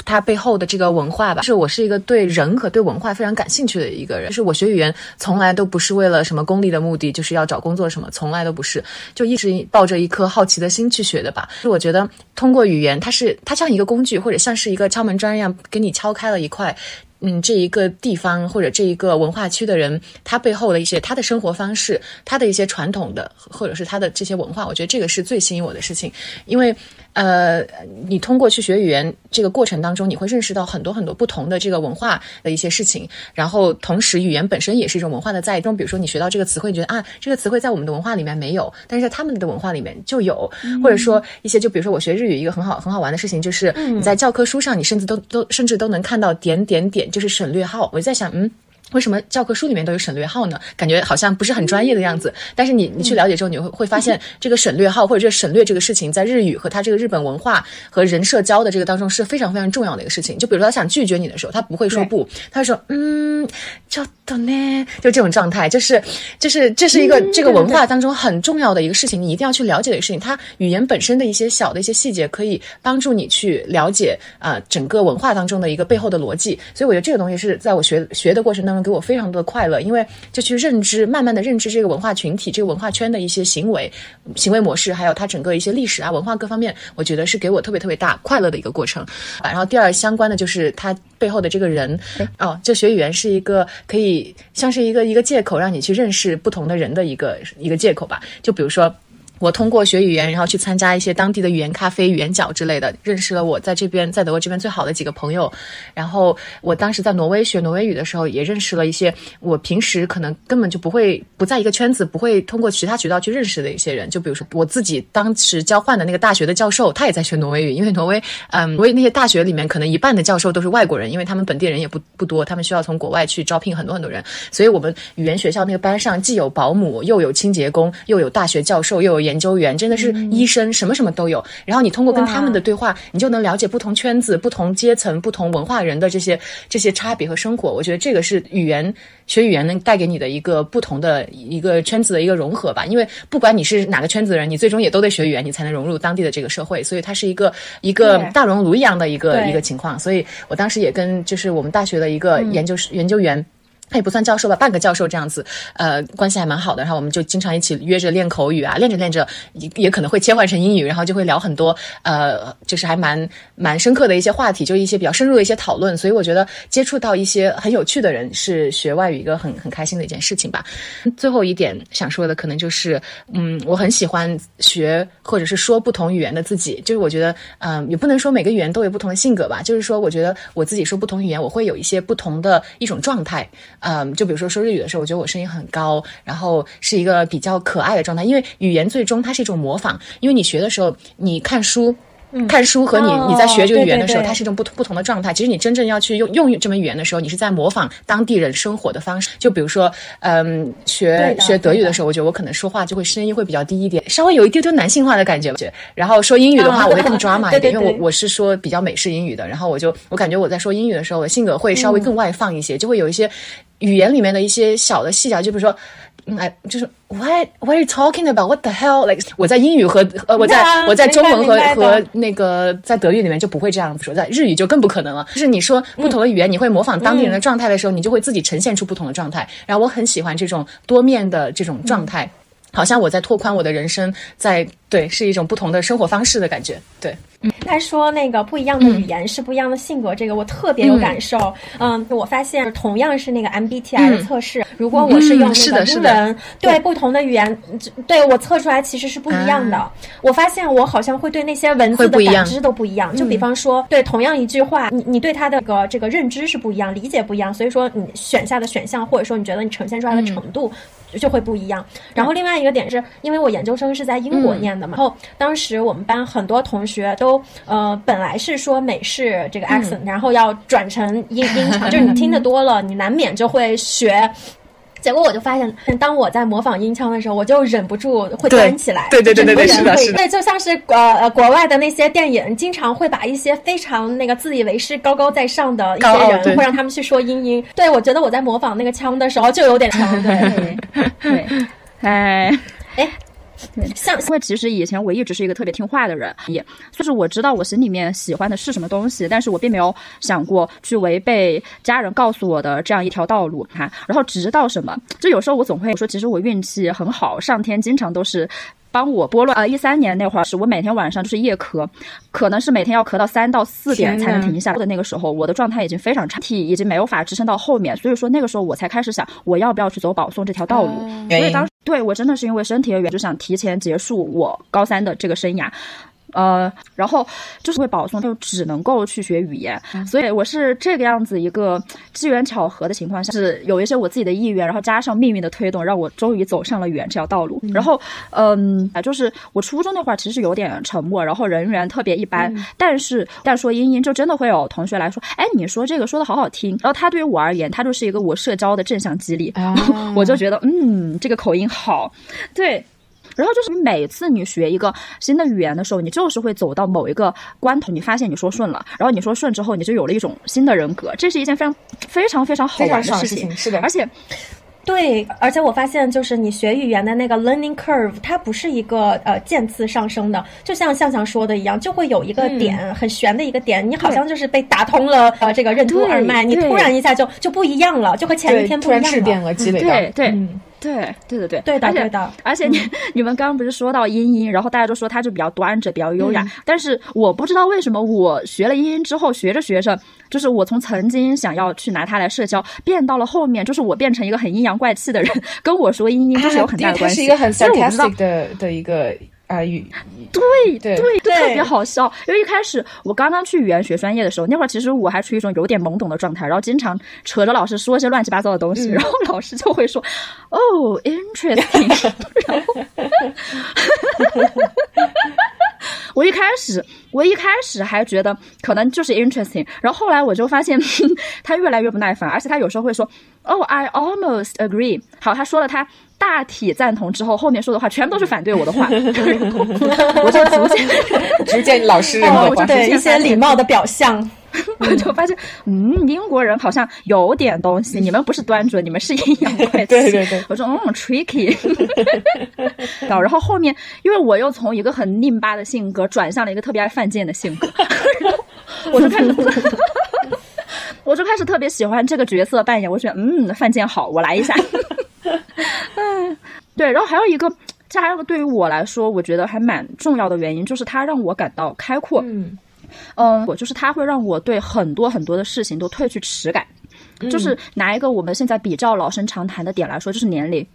它背后的这个文化吧，是我是一个对人和对文化非常感兴趣的一个人。就是我学语言从来都不是为了什么功利的目的，就是要找工作什么，从来都不是，就一直抱着一颗好奇的心去学的吧。就我觉得通过语言，它是它像一个工具，或者像是一个敲门砖一样，给你敲开了一块。嗯，这一个地方或者这一个文化区的人，他背后的一些他的生活方式，他的一些传统的，或者是他的这些文化，我觉得这个是最吸引我的事情。因为，呃，你通过去学语言这个过程当中，你会认识到很多很多不同的这个文化的一些事情。然后，同时语言本身也是一种文化的载中。比如说，你学到这个词汇，你觉得啊，这个词汇在我们的文化里面没有，但是在他们的文化里面就有。或者说一些，就比如说我学日语一个很好很好玩的事情，就是你在教科书上，你甚至都都甚至都能看到点点点。就是省略号，我就在想，嗯，为什么教科书里面都有省略号呢？感觉好像不是很专业的样子。但是你你去了解之后，你会会发现，这个省略号或者这省略这个事情，在日语和他这个日本文化和人社交的这个当中是非常非常重要的一个事情。就比如说他想拒绝你的时候，他不会说不，他说嗯，就的呢，就这种状态，就是就是这是一个这个文化当中很重要的一个事情，你一定要去了解的一个事情。它语言本身的一些小的一些细节，可以帮助你去了解啊整个文化当中的一个背后的逻辑。所以我觉得这个东西是在我学学的过程当中。给我非常多的快乐，因为就去认知，慢慢的认知这个文化群体、这个文化圈的一些行为、行为模式，还有它整个一些历史啊、文化各方面，我觉得是给我特别特别大快乐的一个过程。然后第二相关的就是它背后的这个人哦，就学语言是一个可以像是一个一个借口，让你去认识不同的人的一个一个借口吧。就比如说。我通过学语言，然后去参加一些当地的语言咖啡、语言角之类的，认识了我在这边在德国这边最好的几个朋友。然后我当时在挪威学挪威语的时候，也认识了一些我平时可能根本就不会不在一个圈子，不会通过其他渠道去认识的一些人。就比如说我自己当时交换的那个大学的教授，他也在学挪威语，因为挪威，嗯，挪威那些大学里面可能一半的教授都是外国人，因为他们本地人也不不多，他们需要从国外去招聘很多很多人。所以我们语言学校那个班上既有保姆，又有清洁工，又有大学教授，又有。研究员真的是医生，什么什么都有。然后你通过跟他们的对话，你就能了解不同圈子、不同阶层、不同文化人的这些这些差别和生活。我觉得这个是语言学语言能带给你的一个不同的一个圈子的一个融合吧。因为不管你是哪个圈子的人，你最终也都得学语言，你才能融入当地的这个社会。所以它是一个一个大熔炉一样的一个一个情况。所以我当时也跟就是我们大学的一个研究研究员。他也不算教授吧，半个教授这样子，呃，关系还蛮好的。然后我们就经常一起约着练口语啊，练着练着也也可能会切换成英语，然后就会聊很多，呃，就是还蛮蛮深刻的一些话题，就一些比较深入的一些讨论。所以我觉得接触到一些很有趣的人是学外语一个很很开心的一件事情吧。[laughs] 最后一点想说的可能就是，嗯，我很喜欢学或者是说不同语言的自己，就是我觉得，嗯，也不能说每个语言都有不同的性格吧，就是说我觉得我自己说不同语言，我会有一些不同的一种状态。嗯，就比如说说日语的时候，我觉得我声音很高，然后是一个比较可爱的状态。因为语言最终它是一种模仿，因为你学的时候，你看书，看书和你你在学这个语言的时候，它是一种不同不同的状态。其实你真正要去用用这门语言的时候，你是在模仿当地人生活的方式。就比如说，嗯，学学德语的时候，我觉得我可能说话就会声音会比较低一点，稍微有一丢丢男性化的感觉。然后说英语的话，[laughs] 我会更抓马一点，因为我我是说比较美式英语的。然后我就我感觉我在说英语的时候，我性格会稍微更外放一些，就会有一些。语言里面的一些小的细节，就比如说，哎，就是 What What are you talking about? What the hell? Like 我在英语和呃我在我在中文和和那个在德语里面就不会这样说，在日语就更不可能了。就是你说不同的语言，你会模仿当地人的状态的时候，你就会自己呈现出不同的状态。然后我很喜欢这种多面的这种状态，好像我在拓宽我的人生，在对是一种不同的生活方式的感觉，对。他说：“那个不一样的语言是不一样的性格，这个我特别有感受。嗯，我发现同样是那个 MBTI 的测试，如果我是用那个英文，对不同的语言，对我测出来其实是不一样的。我发现我好像会对那些文字的感知都不一样。就比方说，对同样一句话，你你对它的个这个认知是不一样，理解不一样，所以说你选下的选项，或者说你觉得你呈现出来的程度就会不一样。然后另外一个点是，因为我研究生是在英国念的嘛，然后当时我们班很多同学都。”都呃，本来是说美式这个 accent，然后要转成英 [laughs] 英腔，就是你听得多了，你难免就会学。结果我就发现，当我在模仿音腔的时候，我就忍不住会端起来。对对对对对，是的，是的。对，就像是呃呃，国外的那些电影，经常会把一些非常那个自以为是、高高在上的一些人，会让他们去说英音。对，我觉得我在模仿那个腔的时候，就有点 [laughs] 腔。对对，哎 [laughs] 哎。像因为其实以前我一直是一个特别听话的人，也就是我知道我心里面喜欢的是什么东西，但是我并没有想过去违背家人告诉我的这样一条道路哈。然后直到什么，就有时候我总会说，其实我运气很好，上天经常都是。帮我拨乱呃，一三年那会儿是我每天晚上就是夜咳，可能是每天要咳到三到四点才能停下的那个时候，我的状态已经非常差，体已经没有法支撑到后面，所以说那个时候我才开始想我要不要去走保送这条道路。所以当对我真的是因为身体的原因，就想提前结束我高三的这个生涯。呃，然后就是会保送，就只能够去学语言，所以我是这个样子一个机缘巧合的情况下，是有一些我自己的意愿，然后加上命运的推动，让我终于走上了语言这条道路。然后，嗯，啊，就是我初中那会儿其实有点沉默，然后人缘特别一般，但是但说英英就真的会有同学来说，哎，你说这个说的好好听，然后他对于我而言，他就是一个我社交的正向激励，[laughs] 我就觉得嗯，这个口音好，对。然后就是你每次你学一个新的语言的时候，你就是会走到某一个关头，你发现你说顺了，然后你说顺之后，你就有了一种新的人格，这是一件非常非常非常好玩的事情。是的，而且，对，而且我发现就是你学语言的那个 learning curve，它不是一个呃渐次上升的，就像向向说的一样，就会有一个点很悬的一个点，你好像就是被打通了呃这个任督二脉，你突然一下就就不一样了，就和前一天不一样了，质变了，积累对对。对。对对对，对的对的，而且你你们刚刚不是说到音音，然后大家都说她就比较端着，比较优雅，但是我不知道为什么我学了音音之后，学着学着，就是我从曾经想要去拿她来社交，变到了后面，就是我变成一个很阴阳怪气的人，跟我说音音就是有很大的关系，是一个很 sarcastic 的的一个。啊语，对对对，特别好笑。因为一开始我刚刚去语言学专业的时候，那会儿其实我还处于一种有点懵懂的状态，然后经常扯着老师说一些乱七八糟的东西，然后老师就会说：“哦，interesting。[laughs] [laughs] ”然后，[laughs] 我一开始我一开始还觉得可能就是 interesting，然后后来我就发现他越来越不耐烦，而且他有时候会说：“哦，I almost agree。”好，他说了他。大体赞同之后，后面说的话全部都是反对我的话，[laughs] 我就逐渐逐渐老实人格化，对一些礼貌的表象，[laughs] 我就发现，嗯，英国人好像有点东西，你们不是端着，你们是阴阳怪气。对对对，我说嗯，tricky。[laughs] 然后后面，因为我又从一个很拧巴的性格转向了一个特别爱犯贱的性格，我就开始，我就开始特别喜欢这个角色扮演。我觉得，嗯，犯贱好，我来一下。嗯，[laughs] 对，然后还有一个，这还有个对于我来说，我觉得还蛮重要的原因，就是它让我感到开阔。嗯，嗯，我就是它会让我对很多很多的事情都褪去耻感。就是拿一个我们现在比较老生常谈的点来说，就是年龄。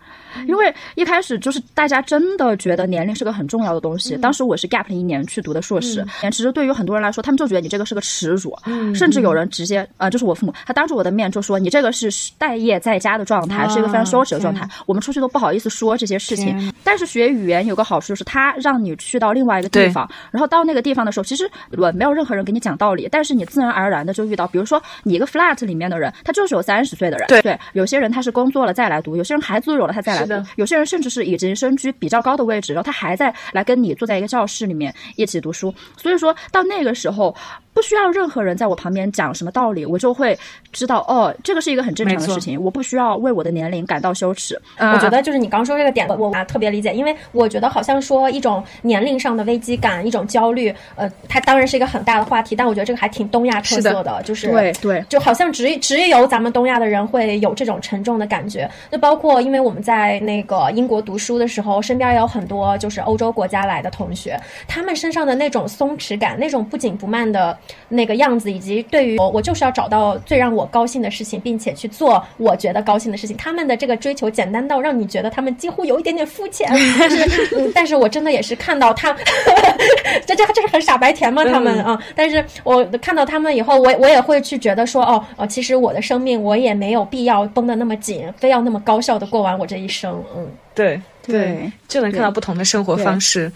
因为一开始就是大家真的觉得年龄是个很重要的东西。当时我是 gap 了一年去读的硕士，其实对于很多人来说，他们就觉得你这个是个耻辱，甚至有人直接呃，就是我父母，他当着我的面就说你这个是待业在家的状态，是一个非常羞耻的状态。我们出去都不好意思说这些事情。但是学语言有个好处就是它让你去到另外一个地方，然后到那个地方的时候，其实我没有任何人给你讲道理，但是你自然而然的就遇到，比如说你一个 flat 里面的人，他就是有三十岁的人，对对，有些人他是工作了再来读，有些人孩子有了他再来有些人甚至是已经身居比较高的位置，然后他还在来跟你坐在一个教室里面一起读书。所以说到那个时候，不需要任何人在我旁边讲什么道理，我就会知道哦，这个是一个很正常的事情，我不需要为我的年龄感到羞耻。我觉得就是你刚说这个点，我啊特别理解，因为我觉得好像说一种年龄上的危机感，一种焦虑，呃，它当然是一个很大的话题，但我觉得这个还挺东亚特色的，就是对对，就好像只只有咱们东亚的人会有这种沉重的感觉。就包括因为我们在那个英国读书的时候，身边也有很多就是欧洲国家来的同学，他们身上的那种松弛感，那种不紧不慢的那个样子，以及对于我我就是要找到最让我高兴的事情，并且去做我觉得高兴的事情，他们的这个追求简单到让你觉得他们几乎有一点点肤浅。[laughs] 但是，嗯，但是我真的也是看到他，[laughs] 这这这是很傻白甜吗？他们啊，但是我看到他们以后，我我也会去觉得说，哦哦，其实我的生命我也没有必要绷得那么紧，非要那么高效的过完我这一生。嗯，对对，就能看到不同的生活方式。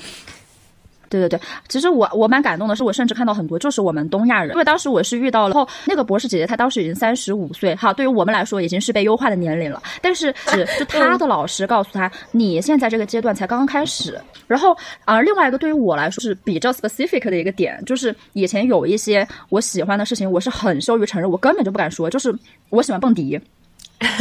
对对对，其实我我蛮感动的，是我甚至看到很多就是我们东亚人，因为当时我是遇到了后那个博士姐姐，她当时已经三十五岁，哈，对于我们来说已经是被优化的年龄了，但是是就她的老师告诉她，你现在这个阶段才刚刚开始。然后啊，另外一个对于我来说是比较 specific 的一个点，就是以前有一些我喜欢的事情，我是很羞于承认，我根本就不敢说，就是我喜欢蹦迪。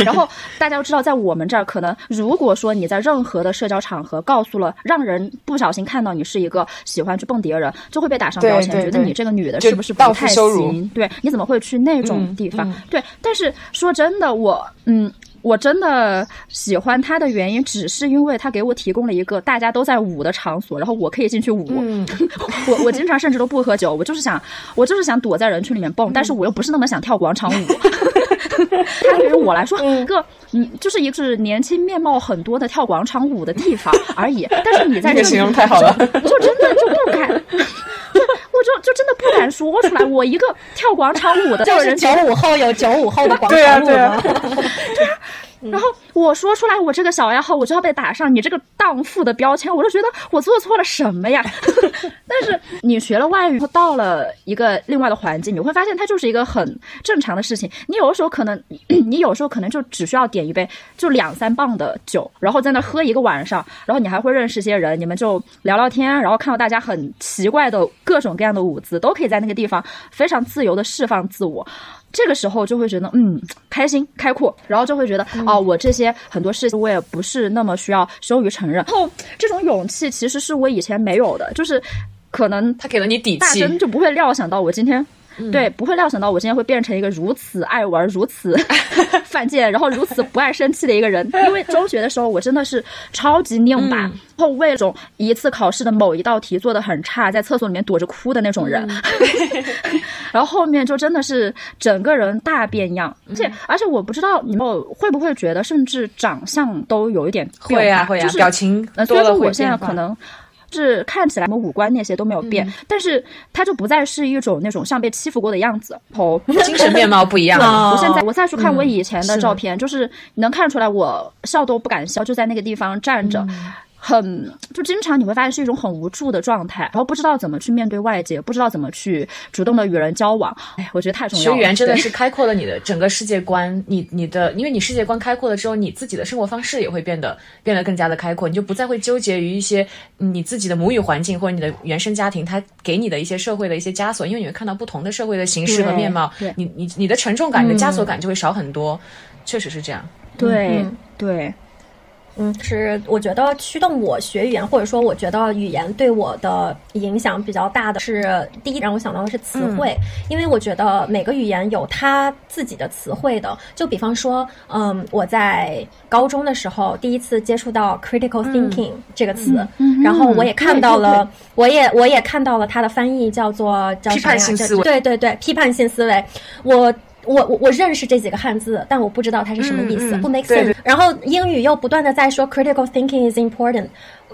然后大家都知道，在我们这儿，可能如果说你在任何的社交场合告诉了，让人不小心看到你是一个喜欢去蹦迪的人，就会被打上标签，觉得你这个女的是不是不太行？对，你怎么会去那种地方？对，但是说真的，我嗯，我真的喜欢他的原因，只是因为他给我提供了一个大家都在舞的场所，然后我可以进去舞。[laughs] 我我经常甚至都不喝酒，我就是想，我就是想躲在人群里面蹦，但是我又不是那么想跳广场舞。[laughs] 他对于我来说，一个嗯，就是一个是年轻面貌很多的跳广场舞的地方而已。但是你在这形容太好了，就真的就不敢。[laughs] 就就真的不敢说出来 [laughs] 我一个跳广场舞的就是九五后有九五后的广场舞吗对啊 [laughs] [laughs] 然后我说出来我这个小爱好，我就要被打上你这个荡妇的标签，我就觉得我做错了什么呀？[laughs] 但是你学了外语，到了一个另外的环境，你会发现它就是一个很正常的事情。你有的时候可能，[clears throat] 你有时候可能就只需要点一杯就两三磅的酒，然后在那喝一个晚上，然后你还会认识些人，你们就聊聊天，然后看到大家很奇怪的各种各样的舞姿，都可以在那个地方非常自由的释放自我。这个时候就会觉得嗯开心开阔，然后就会觉得哦，我这些很多事情我也不是那么需要羞于承认。然后这种勇气其实是我以前没有的，就是可能他给了你底气，大声就不会料想到我今天。对，不会料想到我今天会变成一个如此爱玩、如此 [laughs] 犯贱，然后如此不爱生气的一个人。[laughs] 因为中学的时候，我真的是超级拧巴，然后为了种一次考试的某一道题做的很差，在厕所里面躲着哭的那种人。[laughs] 然后后面就真的是整个人大变样，而且而且我不知道你们会不会觉得，甚至长相都有一点会啊会啊，表情多了我现在可能。是看起来我们五官那些都没有变，但是他就不再是一种那种像被欺负过的样子，头精神面貌不一样。[laughs] 我现在我再去看我以前的照片，就是能看出来我笑都不敢笑，就在那个地方站着。很就经常你会发现是一种很无助的状态，然后不知道怎么去面对外界，不知道怎么去主动的与人交往。哎，我觉得太重要了。学语言真的是开阔了你的整个世界观，你你的，因为你世界观开阔了之后，你自己的生活方式也会变得变得更加的开阔，你就不再会纠结于一些你自己的母语环境或者你的原生家庭它给你的一些社会的一些枷锁，因为你会看到不同的社会的形式和面貌，你你你的沉重感、你的枷锁感就会少很多，确实是这样。对对。嗯，是我觉得驱动我学语言，或者说我觉得语言对我的影响比较大的是，第一让我想到的是词汇，因为我觉得每个语言有它自己的词汇的。就比方说，嗯，我在高中的时候第一次接触到 critical thinking 这个词，然后我也看到了，我也我也看到了它的翻译叫做叫批判性思维，对对对，批判性思维，我。我我我认识这几个汉字，但我不知道它是什么意思，不 make sense。然后英语又不断的在说 critical thinking is important，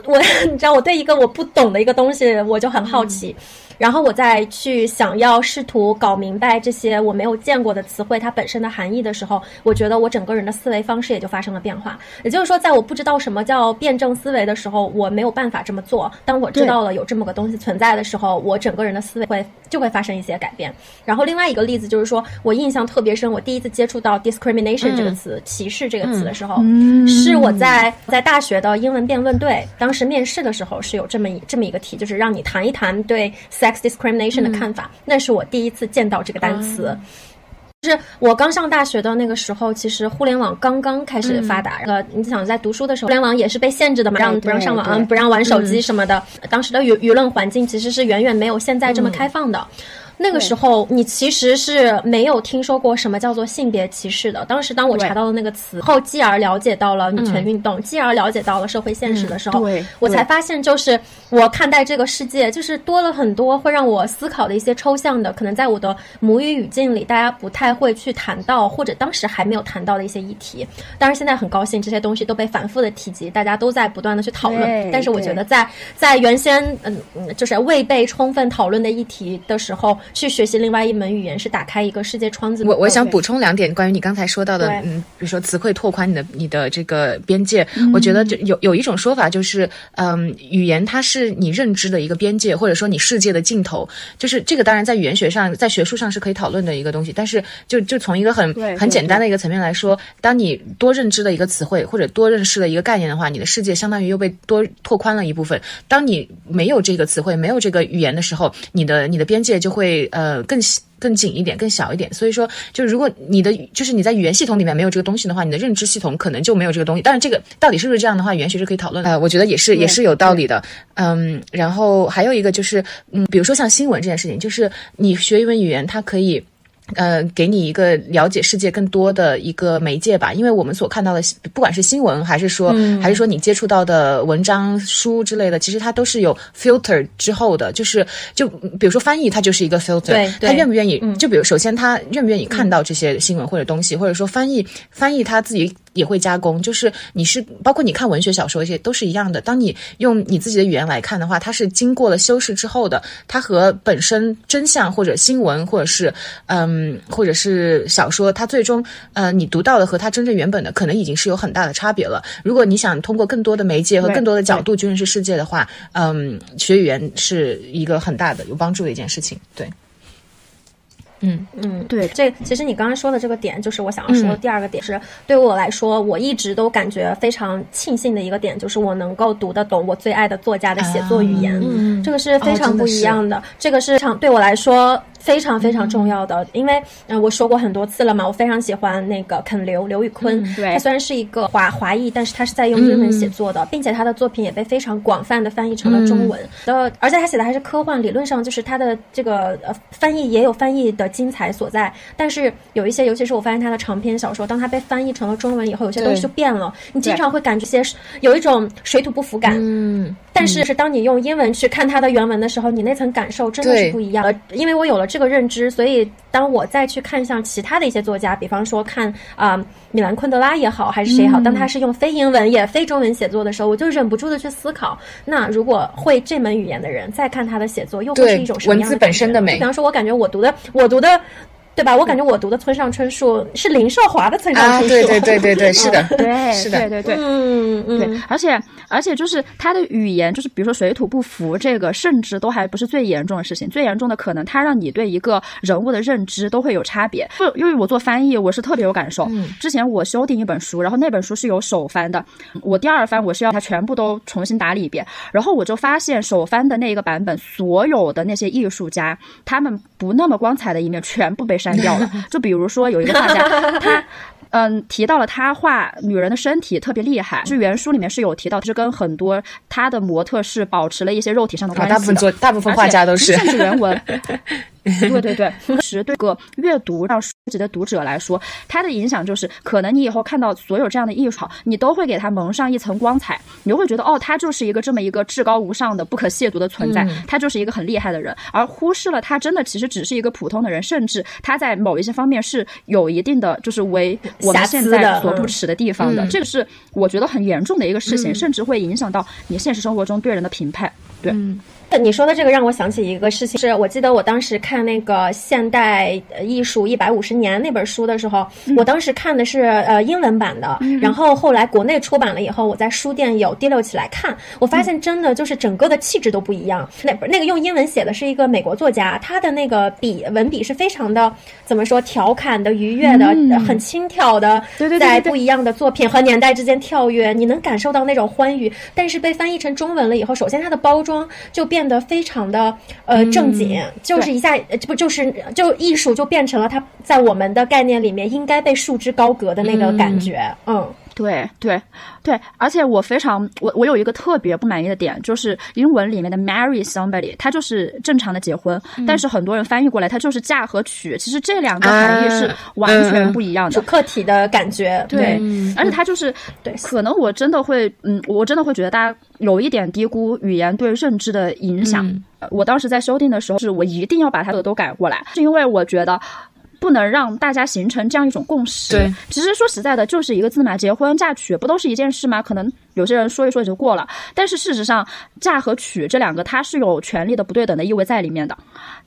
我 [laughs] 你知道我对一个我不懂的一个东西，我就很好奇。然后我再去想要试图搞明白这些我没有见过的词汇它本身的含义的时候，我觉得我整个人的思维方式也就发生了变化。也就是说，在我不知道什么叫辩证思维的时候，我没有办法这么做。当我知道了有这么个东西存在的时候，我整个人的思维会就会发生一些改变。然后另外一个例子就是说，我印象特别深，我第一次接触到 discrimination 这个词，歧视这个词的时候，是我在在大学的英文辩论队，当时面试的时候是有这么一这么一个题，就是让你谈一谈对。sex discrimination 的看法，那是我第一次见到这个单词。就是我刚上大学的那个时候，其实互联网刚刚开始发达。呃，你想在读书的时候，互联网也是被限制的嘛，让不让上网，不让玩手机什么的。当时的舆舆论环境其实是远远没有现在这么开放的。那个时候，你其实是没有听说过什么叫做性别歧视的。当时，当我查到了那个词后，继而了解到了女权运动，继而了解到了社会现实的时候，我才发现，就是我看待这个世界，就是多了很多会让我思考的一些抽象的，可能在我的母语语境里，大家不太会去谈到，或者当时还没有谈到的一些议题。当然，现在很高兴，这些东西都被反复的提及，大家都在不断的去讨论。但是，我觉得在在原先嗯嗯，就是未被充分讨论的议题的时候。去学习另外一门语言是打开一个世界窗子。我我想补充两点关于你刚才说到的，嗯，比如说词汇拓宽你的你的这个边界。我觉得就有有一种说法就是，嗯，语言它是你认知的一个边界，或者说你世界的尽头。就是这个当然在语言学上，在学术上是可以讨论的一个东西。但是就就从一个很很简单的一个层面来说，当你多认知的一个词汇或者多认识的一个概念的话，你的世界相当于又被多拓宽了一部分。当你没有这个词汇、没有这个语言的时候，你的你的边界就会。呃，更更紧一点，更小一点。所以说，就如果你的就是你在语言系统里面没有这个东西的话，你的认知系统可能就没有这个东西。但是这个到底是不是这样的话，语言学是可以讨论。呃，我觉得也是，也是有道理的。嗯，然后还有一个就是，嗯，比如说像新闻这件事情，就是你学一门语言，它可以。呃，给你一个了解世界更多的一个媒介吧，因为我们所看到的，不管是新闻，还是说，还是说你接触到的文章、书之类的，其实它都是有 filter 之后的，就是就比如说翻译，它就是一个 filter，他愿不愿意？就比如首先他愿不愿意看到这些新闻或者东西，或者说翻译翻译他自己也会加工，就是你是包括你看文学小说一些都是一样的。当你用你自己的语言来看的话，它是经过了修饰之后的，它和本身真相或者新闻或者是嗯或者是小说，它最终呃你读到的和它真正原本的可能已经是有很大的差别了。如果你想通过更多的媒介和更多的角度去认识世界的话，嗯，学语言是一个很大的有帮助的一件事情。对。嗯。嗯，对，这其实你刚刚说的这个点，就是我想要说的第二个点，是对我来说，我一直都感觉非常庆幸的一个点，就是我能够读得懂我最爱的作家的写作语言，嗯。这个是非常不一样的，这个是常对我来说。非常非常重要的，因为嗯，我说过很多次了嘛，我非常喜欢那个肯刘刘宇坤，他虽然是一个华华裔，但是他是在用英文写作的，并且他的作品也被非常广泛的翻译成了中文。呃，而且他写的还是科幻，理论上就是他的这个呃翻译也有翻译的精彩所在，但是有一些，尤其是我发现他的长篇小说，当他被翻译成了中文以后，有些东西就变了，你经常会感觉些有一种水土不服感，嗯，但是是当你用英文去看他的原文的时候，你那层感受真的是不一样，呃，因为我有了。这个认知，所以当我再去看像其他的一些作家，比方说看啊米兰昆德拉也好，还是谁好，当他是用非英文也非中文写作的时候，我就忍不住的去思考，那如果会这门语言的人再看他的写作，又会是一种什么样的文字本身的美？比方说，我感觉我读的，我读的。对吧？我感觉我读的村上春树是林少华的村上春树。对对对对对，[laughs] 是的，对，是的，对对对，嗯嗯。对，而且而且就是他的语言，就是比如说水土不服，这个甚至都还不是最严重的事情。最严重的可能他让你对一个人物的认知都会有差别。就因为我做翻译，我是特别有感受。之前我修订一本书，然后那本书是有首翻的，我第二翻我是要它全部都重新打理一遍，然后我就发现首翻的那个版本，所有的那些艺术家他们不那么光彩的一面全部被删掉了，[laughs] 就。比如说有一个画家，[laughs] 他嗯提到了他画女人的身体特别厉害，是原书里面是有提到，是跟很多他的模特是保持了一些肉体上的关系。大部分作大部分画家都是。甚至原文。[laughs] 对 [laughs] 对对，其实对个阅读让书籍的读者来说，它的影响就是，可能你以后看到所有这样的艺术，你都会给它蒙上一层光彩，你就会觉得哦，他就是一个这么一个至高无上的、不可亵渎的存在，他就是一个很厉害的人，而忽视了他真的其实只是一个普通的人，甚至他在某一些方面是有一定的就是为我们现在所不耻的地方的，这个是我觉得很严重的一个事情，甚至会影响到你现实生活中对人的评判。对。你说的这个让我想起一个事情，是我记得我当时看那个《现代艺术一百五十年》那本书的时候，我当时看的是呃英文版的，然后后来国内出版了以后，我在书店有第六起来看，我发现真的就是整个的气质都不一样。那那个用英文写的是一个美国作家，他的那个笔文笔是非常的怎么说调侃的、愉悦的、很轻佻的，在不一样的作品和年代之间跳跃，你能感受到那种欢愉。但是被翻译成中文了以后，首先它的包装就变。变得非常的呃正经，就是一下不就是就艺术就变成了它在我们的概念里面应该被束之高阁的那个感觉，嗯。对对对，而且我非常我我有一个特别不满意的点，就是英文里面的 marry somebody，它就是正常的结婚，但是很多人翻译过来，它就是嫁和娶，其实这两个含义是完全不一样的，客体的感觉。对，而且它就是对，可能我真的会，嗯，我真的会觉得大家有一点低估语言对认知的影响。我当时在修订的时候，是我一定要把它的都改过来，是因为我觉得。不能让大家形成这样一种共识。对，其实说实在的，就是一个字嘛，结婚嫁娶不都是一件事吗？可能。有些人说一说也就过了，但是事实上，嫁和娶这两个它是有权利的不对等的意味在里面的。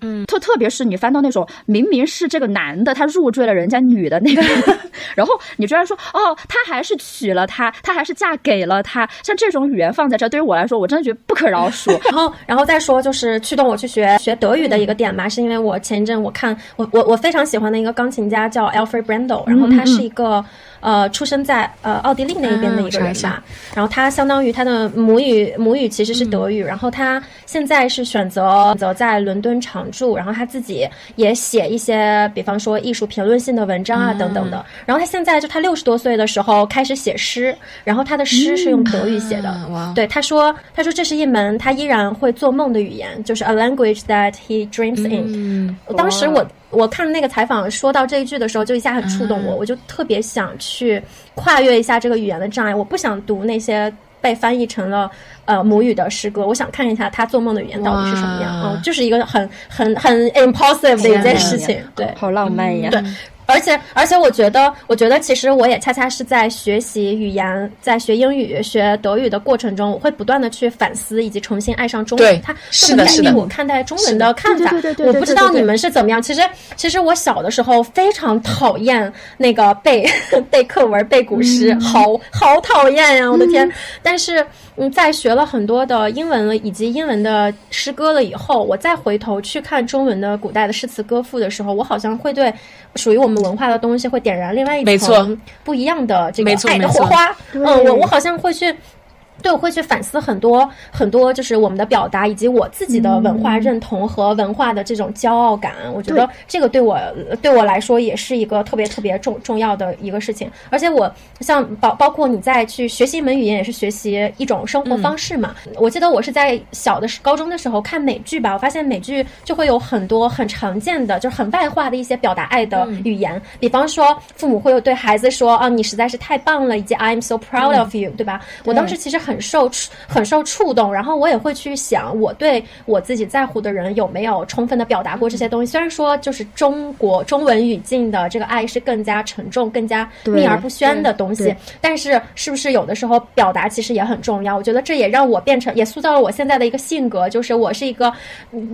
嗯，特特别是你翻到那种明明是这个男的他入赘了人家女的那个，[laughs] 然后你居然说哦，他还是娶了她，他还是嫁给了他，像这种语言放在这，对于我来说，我真的觉得不可饶恕。[laughs] 然后，然后再说就是驱动我去学学德语的一个点吧，是因为我前一阵我看我我我非常喜欢的一个钢琴家叫 Alfred Brendel，然后他是一个。呃，出生在呃奥地利那一边的一个人吧，然后他相当于他的母语母语其实是德语，然后他现在是选择择在伦敦常住，然后他自己也写一些，比方说艺术评论性的文章啊等等的。然后他现在就他六十多岁的时候开始写诗，然后他的诗是用德语写的。对，他说他说这是一门他依然会做梦的语言，就是 a language that he dreams in。当时我。我看那个采访说到这一句的时候，就一下很触动我，我就特别想去跨越一下这个语言的障碍。我不想读那些被翻译成了呃母语的诗歌，我想看一下他做梦的语言到底是什么样。嗯，就是一个很很很 impossible 的一件事情。对，好浪漫呀。对。而且而且，我觉得，我觉得其实我也恰恰是在学习语言，在学英语、学德语的过程中，我会不断的去反思，以及重新爱上中文。它是的，改变我看待中文的看法。对对对我不知道你们是怎么样。其实其实我小的时候非常讨厌那个背 [laughs] 背课文、背古诗，好好讨厌呀！我的天。但是嗯，在学了很多的英文了以及英文的诗歌了以后，我再回头去看中文的古代的诗词歌赋的时候，我好像会对属于我们文化的东西会点燃另外一层不一样的这个爱的火花。嗯，我我好像会去。对，我会去反思很多很多，就是我们的表达，以及我自己的文化认同和文化的这种骄傲感。我觉得这个对我对我来说也是一个特别特别重重要的一个事情。而且我像包包括你在去学习一门语言，也是学习一种生活方式嘛。我记得我是在小的高中的时候看美剧吧，我发现美剧就会有很多很常见的，就是很外化的一些表达爱的语言。比方说，父母会有对孩子说：“啊，你实在是太棒了”，以及 “I'm so proud of you”，对吧？我当时其实。很受触，很受触动，然后我也会去想，我对我自己在乎的人有没有充分的表达过这些东西。虽然说，就是中国中文语境的这个爱是更加沉重、更加秘而不宣的东西，但是是不是有的时候表达其实也很重要？我觉得这也让我变成，也塑造了我现在的一个性格，就是我是一个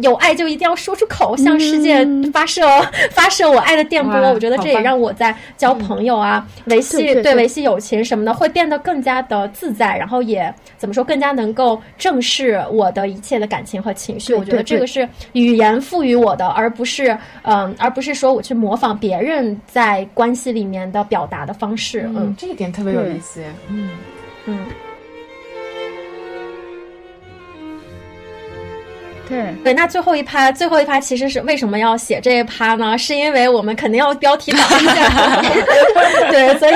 有爱就一定要说出口，向世界发射发射我爱的电波。我觉得这也让我在交朋友啊、维系对维系友情什么的，会变得更加的自在，然后也。怎么说？更加能够正视我的一切的感情和情绪。我觉得这个是语言赋予我的，而不是嗯，而不是说我去模仿别人在关系里面的表达的方式。嗯，这一点特别有意思。嗯嗯。对对，那最后一趴，最后一趴其实是为什么要写这一趴呢？是因为我们肯定要标题党一下，[laughs] 对，所以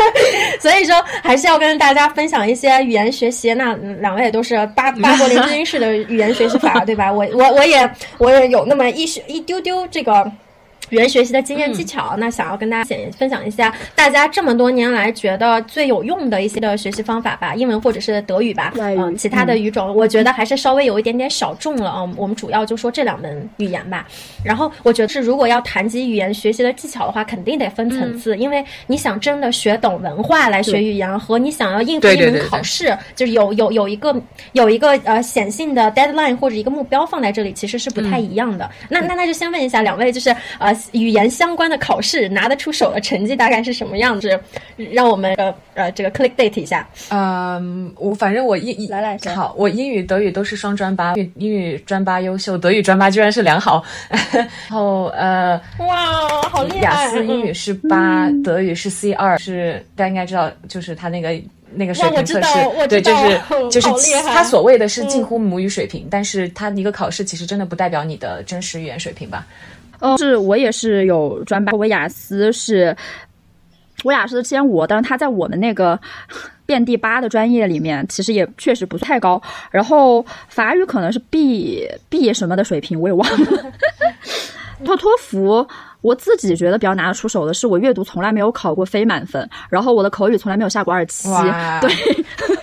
[laughs] 所以说还是要跟大家分享一些语言学习。那两位也都是八 [laughs] 八国联军式的语言学习法，对吧？我我我也我也有那么一一丢丢这个。语言学习的经验技巧，那想要跟大家简分享一下，大家这么多年来觉得最有用的一些的学习方法吧，英文或者是德语吧，嗯，其他的语种，我觉得还是稍微有一点点小众了啊。我们主要就说这两门语言吧。然后我觉得是，如果要谈及语言学习的技巧的话，肯定得分层次，因为你想真的学懂文化来学语言，和你想要应付一门考试，就是有有有一个有一个呃显性的 deadline 或者一个目标放在这里，其实是不太一样的。那那那就先问一下两位，就是呃。语言相关的考试拿得出手的成绩大概是什么样子？让我们呃呃这个 click date 一下。嗯，我反正我英来来好，我英语德语都是双专八，英语专八优秀，德语专八居然是良好。[laughs] 然后呃，哇，好厉害！雅思英语是八，德语是 C 二，是大家应该知道，就是他那个那个水平测试，对，就是就是他所谓的是近乎母语水平，但是他一个考试其实真的不代表你的真实语言水平吧。嗯，是我也是有专八，我雅思是，我雅思是千五，但是他在我们那个 [laughs] 遍地八的专业里面，其实也确实不太高。然后法语可能是 B B 什么的水平，我也忘了。[laughs] 托托福。我自己觉得比较拿得出手的是，我阅读从来没有考过非满分，然后我的口语从来没有下过二七，对，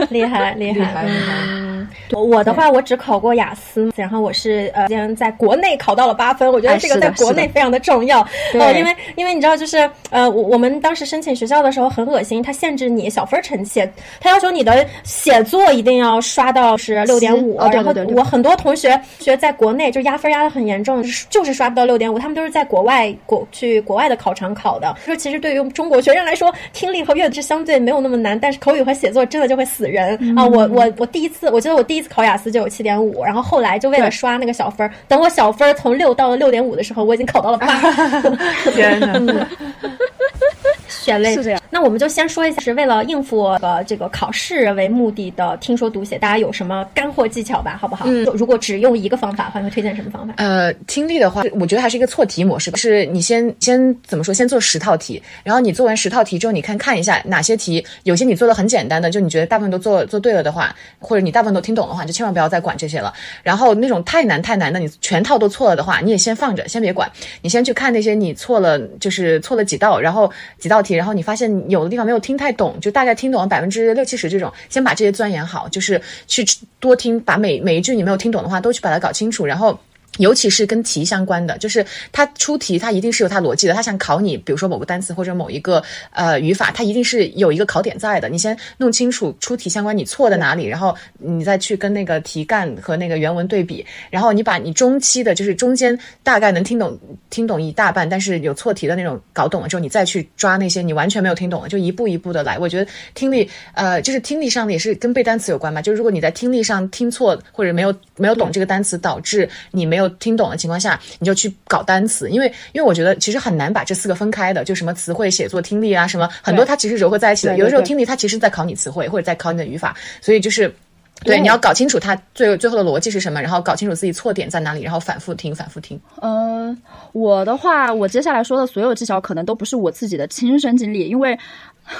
厉害厉害厉害。我的话，我只考过雅思，然后我是呃，竟然在国内考到了八分，我觉得这个在国内非常的重要。呃，因为因为你知道，就是呃，我我们当时申请学校的时候很恶心，他限制你小分成绩，他要求你的写作一定要刷到是六点五，然后我很多同学学在国内就压分压的很严重，就是刷不到六点五，他们都是在国外。国去国外的考场考的，说其实对于中国学生来说，听力和阅读是相对没有那么难，但是口语和写作真的就会死人啊！我我我第一次，我记得我第一次考雅思就有七点五，然后后来就为了刷那个小分儿，等我小分儿从六到了六点五的时候，我已经考到了八。[laughs] 天哪！[laughs] 血泪是这样。那我们就先说一下，是为了应付呃这个考试为目的的听说读写，大家有什么干货技巧吧？好不好？嗯。如果只用一个方法的话，会推荐什么方法？呃，听力的话，我觉得还是一个错题模式，是你先先怎么说？先做十套题，然后你做完十套题之后，你看看一下哪些题，有些你做的很简单的，就你觉得大部分都做做对了的话，或者你大部分都听懂的话，就千万不要再管这些了。然后那种太难太难的，你全套都错了的话，你也先放着，先别管。你先去看那些你错了，就是错了几道，然后几道道题，然后你发现有的地方没有听太懂，就大概听懂了百分之六七十这种，先把这些钻研好，就是去多听，把每每一句你没有听懂的话都去把它搞清楚，然后。尤其是跟题相关的，就是它出题，它一定是有它逻辑的。它想考你，比如说某个单词或者某一个呃语法，它一定是有一个考点在的。你先弄清楚出题相关，你错在哪里，然后你再去跟那个题干和那个原文对比，然后你把你中期的，就是中间大概能听懂听懂一大半，但是有错题的那种搞懂了之后，你再去抓那些你完全没有听懂的，就一步一步的来。我觉得听力呃，就是听力上的也是跟背单词有关嘛。就是如果你在听力上听错或者没有没有懂这个单词，导致你没有听懂的情况下，你就去搞单词，因为因为我觉得其实很难把这四个分开的，就什么词汇、写作、听力啊，什么很多它其实糅合在一起的。有的时候听力它其实在考你词汇或者在考你的语法，所以就是对你要搞清楚它最最后的逻辑是什么，然后搞清楚自己错点在哪里，然后反复听，反复听。嗯，我的话，我接下来说的所有技巧可能都不是我自己的亲身经历，因为。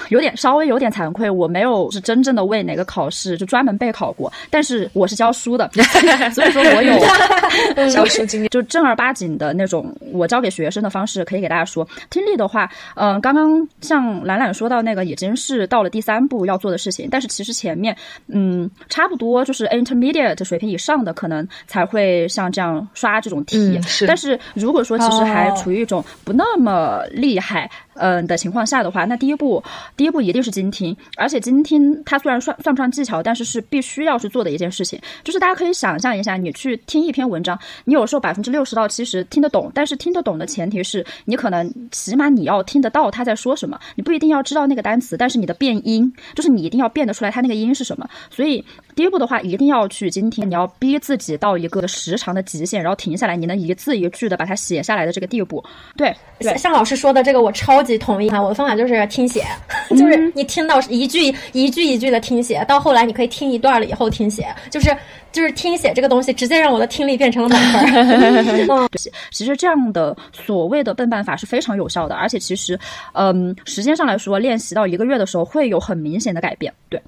有点稍微有点惭愧，我没有是真正的为哪个考试就专门备考过，但是我是教书的，[laughs] 所以说我有 [laughs] 教书经历，就正儿八经的那种我教给学生的方式，可以给大家说。听力的话，嗯，刚刚像兰兰说到那个已经是到了第三步要做的事情，但是其实前面嗯差不多就是 intermediate 水平以上的可能才会像这样刷这种题，但是如果说其实还处于一种不那么厉害。嗯的情况下的话，那第一步，第一步一定是精听，而且精听它虽然算算不上技巧，但是是必须要去做的一件事情。就是大家可以想象一下，你去听一篇文章，你有时候百分之六十到七十听得懂，但是听得懂的前提是你可能起码你要听得到他在说什么，你不一定要知道那个单词，但是你的变音，就是你一定要变得出来他那个音是什么。所以第一步的话，一定要去精听，你要逼自己到一个时长的极限，然后停下来，你能一字一句的把它写下来的这个地步。对，像老师说的这个，我超。级同意哈，我的方法就是听写，[laughs] 就是你听到一句一句一句的听写，到后来你可以听一段了以后听写，就是就是听写这个东西，直接让我的听力变成了满分。[laughs] 嗯，[laughs] 其实这样的所谓的笨办法是非常有效的，而且其实，嗯，时间上来说，练习到一个月的时候会有很明显的改变。对。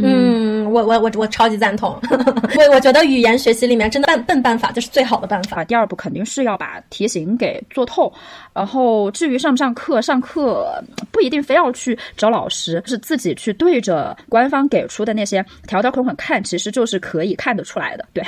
嗯，我我我我超级赞同。[laughs] 我我觉得语言学习里面真的笨笨办法就是最好的办法。第二步肯定是要把题型给做透。然后至于上不上课，上课不一定非要去找老师，是自己去对着官方给出的那些条条款款看，其实就是可以看得出来的。对，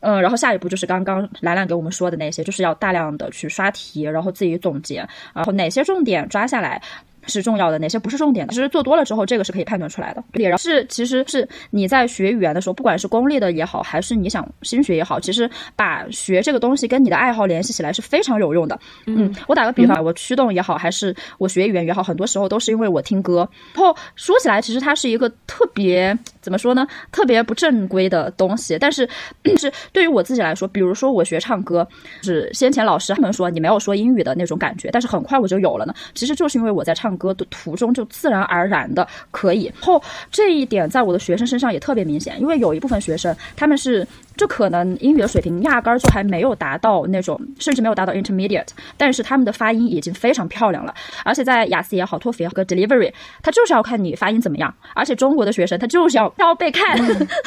嗯，然后下一步就是刚刚兰兰给我们说的那些，就是要大量的去刷题，然后自己总结，然后哪些重点抓下来。是重要的，哪些不是重点的？其实做多了之后，这个是可以判断出来的。然后是，其实是你在学语言的时候，不管是公立的也好，还是你想新学也好，其实把学这个东西跟你的爱好联系起来是非常有用的。嗯，我打个比方，我驱动也好，还是我学语言也好，很多时候都是因为我听歌。然后说起来，其实它是一个特别怎么说呢？特别不正规的东西。但是是对于我自己来说，比如说我学唱歌，是先前老师他们说你没有说英语的那种感觉，但是很快我就有了呢。其实就是因为我在唱。歌的途中就自然而然的可以，后这一点在我的学生身上也特别明显，因为有一部分学生他们是就可能英语的水平压根儿就还没有达到那种，甚至没有达到 intermediate，但是他们的发音已经非常漂亮了，而且在雅思也好，托福也好，个 delivery，他就是要看你发音怎么样，而且中国的学生他就是要要被看，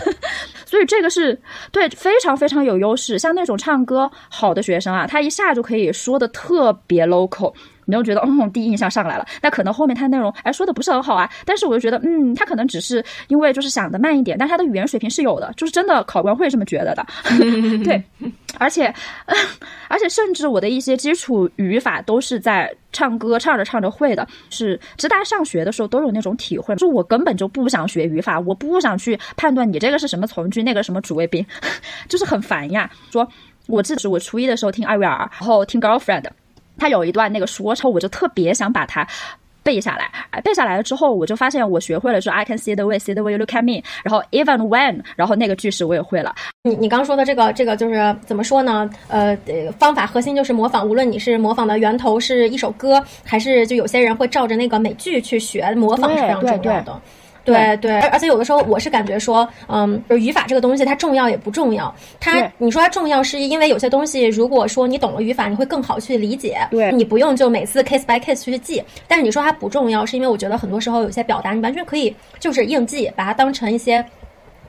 [laughs] 所以这个是对非常非常有优势，像那种唱歌好的学生啊，他一下就可以说的特别 local。你就觉得，嗯，第一印象上来了。那可能后面他内容，哎，说的不是很好啊。但是我就觉得，嗯，他可能只是因为就是想的慢一点，但他的语言水平是有的，就是真的考官会这么觉得的。[laughs] 对，而且，[coughs] 而且甚至我的一些基础语法都是在唱歌唱着唱着会的。是，其实大家上学的时候都有那种体会，就我根本就不想学语法，我不想去判断你这个是什么从句，那个什么主谓宾，[laughs] 就是很烦呀。说，我记得是我初一的时候听艾薇儿，然后听 girlfriend。他有一段那个说唱，我就特别想把它背下来。哎，背下来了之后，我就发现我学会了，说 I can see the way, see the way you look at me。然后 even when，然后那个句式我也会了。你你刚说的这个这个就是怎么说呢？呃，方法核心就是模仿。无论你是模仿的源头是一首歌，还是就有些人会照着那个美剧去学，模仿是非常重要的。对对，而而且有的时候我是感觉说，嗯，语法这个东西它重要也不重要。它你说它重要，是因为有些东西，如果说你懂了语法，你会更好去理解。对，你不用就每次 case by case 去记。但是你说它不重要，是因为我觉得很多时候有些表达你完全可以就是硬记，把它当成一些。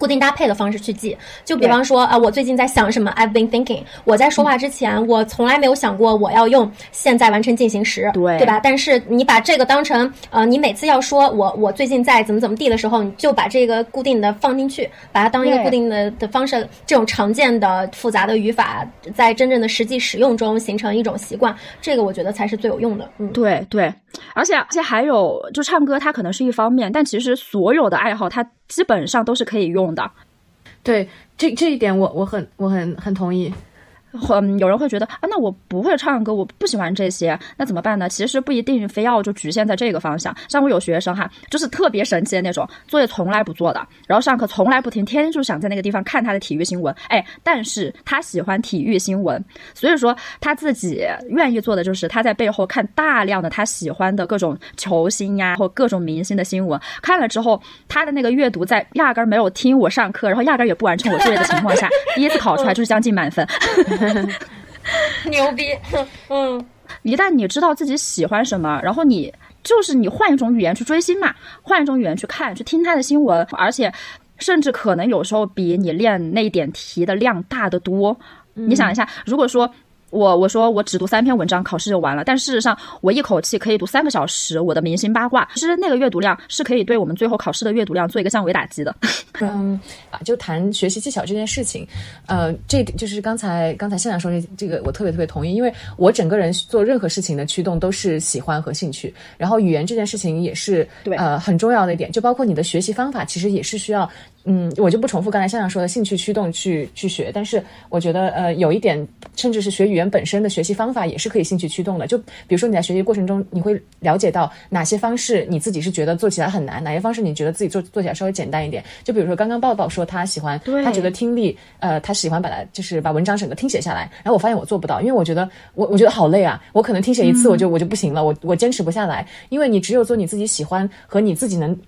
固定搭配的方式去记，就比方说啊，我最近在想什么？I've been thinking。我在说话之前，我从来没有想过我要用现在完成进行时，对对吧？但是你把这个当成呃，你每次要说我我最近在怎么怎么地的时候，你就把这个固定的放进去，把它当一个固定的的方式，这种常见的复杂的语法，在真正的实际使用中形成一种习惯，这个我觉得才是最有用的。嗯，对对，而且而且还有，就唱歌它可能是一方面，但其实所有的爱好它。基本上都是可以用的，对这这一点我我很我很很同意。嗯，有人会觉得啊，那我不会唱歌，我不喜欢这些，那怎么办呢？其实不一定非要就局限在这个方向。像我有学生哈，就是特别神奇的那种，作业从来不做的，然后上课从来不听，天天就想在那个地方看他的体育新闻。哎，但是他喜欢体育新闻，所以说他自己愿意做的就是他在背后看大量的他喜欢的各种球星呀或各种明星的新闻。看了之后，他的那个阅读在压根儿没有听我上课，然后压根儿也不完成我作业的情况下，[laughs] 第一次考出来就是将近满分。[laughs] 牛逼，嗯，一旦你知道自己喜欢什么，然后你就是你换一种语言去追星嘛，换一种语言去看、去听他的新闻，而且甚至可能有时候比你练那一点题的量大得多。你想一下，如果说。我我说我只读三篇文章，考试就完了。但事实上，我一口气可以读三个小时我的明星八卦。其实那个阅读量是可以对我们最后考试的阅读量做一个降维打击的。[laughs] 嗯，啊，就谈学习技巧这件事情，呃，这就是刚才刚才现场说这这个，我特别特别同意，因为我整个人做任何事情的驱动都是喜欢和兴趣。然后语言这件事情也是对呃很重要的一点，就包括你的学习方法，其实也是需要。嗯，我就不重复刚才向阳说的兴趣驱动去去学，但是我觉得呃有一点，甚至是学语言本身的学习方法也是可以兴趣驱动的。就比如说你在学习过程中，你会了解到哪些方式你自己是觉得做起来很难，哪些方式你觉得自己做做起来稍微简单一点。就比如说刚刚抱抱说他喜欢，他觉得听力，呃，他喜欢把它就是把文章整个听写下来。然后我发现我做不到，因为我觉得我我觉得好累啊，我可能听写一次我就我就不行了，我我坚持不下来。因为你只有做你自己喜欢和你自己能。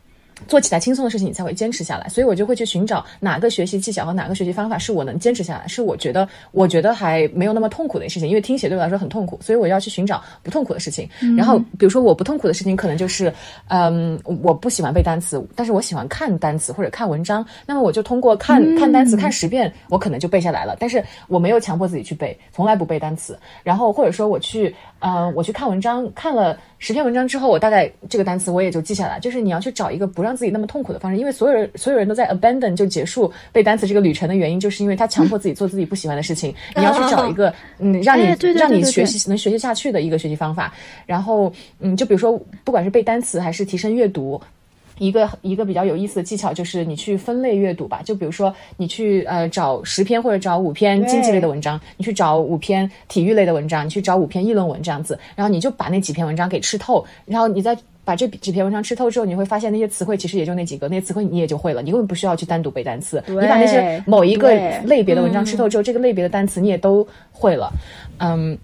做起来轻松的事情，你才会坚持下来。所以我就会去寻找哪个学习技巧和哪个学习方法是我能坚持下来，是我觉得我觉得还没有那么痛苦的事情。因为听写对我来说很痛苦，所以我要去寻找不痛苦的事情。然后，比如说我不痛苦的事情，可能就是，嗯，我不喜欢背单词，但是我喜欢看单词或者看文章。那么我就通过看看单词看十遍，我可能就背下来了。但是我没有强迫自己去背，从来不背单词。然后或者说我去，呃，我去看文章，看了十篇文章之后，我大概这个单词我也就记下来。就是你要去找一个不让。自己那么痛苦的方式，因为所有人所有人都在 abandon 就结束背单词这个旅程的原因，就是因为他强迫自己做自己不喜欢的事情。[laughs] 你要去找一个 [laughs] 嗯，让你让你学习能学习下去的一个学习方法。然后嗯，就比如说，不管是背单词还是提升阅读。一个一个比较有意思的技巧就是你去分类阅读吧，就比如说你去呃找十篇或者找五篇经济类的文章，你去找五篇体育类的文章，你去找五篇议论文这样子，然后你就把那几篇文章给吃透，然后你再把这几篇文章吃透之后，你会发现那些词汇其实也就那几个，那些词汇你也就会了，你根本不需要去单独背单词，你把那些某一个类别的文章吃透之后，这个类别的单词你也都会了，嗯。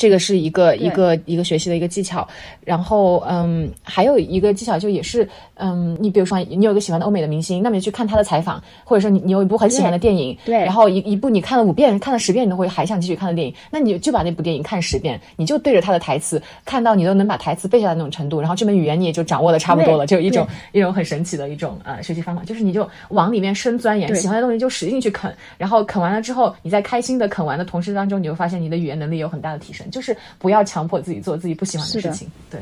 这个是一个一个一个学习的一个技巧，然后嗯，还有一个技巧就也是嗯，你比如说你有个喜欢的欧美的明星，那么你去看他的采访，或者说你你有一部很喜欢的电影，对，然后一一部你看了五遍、看了十遍，你都会还想继续看的电影，那你就把那部电影看十遍，你就对着他的台词，看到你都能把台词背下来那种程度，然后这门语言你也就掌握的差不多了，就一种一种很神奇的一种呃学习方法，就是你就往里面深钻研，喜欢的东西就使劲去啃，然后啃完了之后，你在开心的啃完的同时当中，你就发现你的语言能力有很大的提升。就是不要强迫自己做自己不喜欢的事情，对，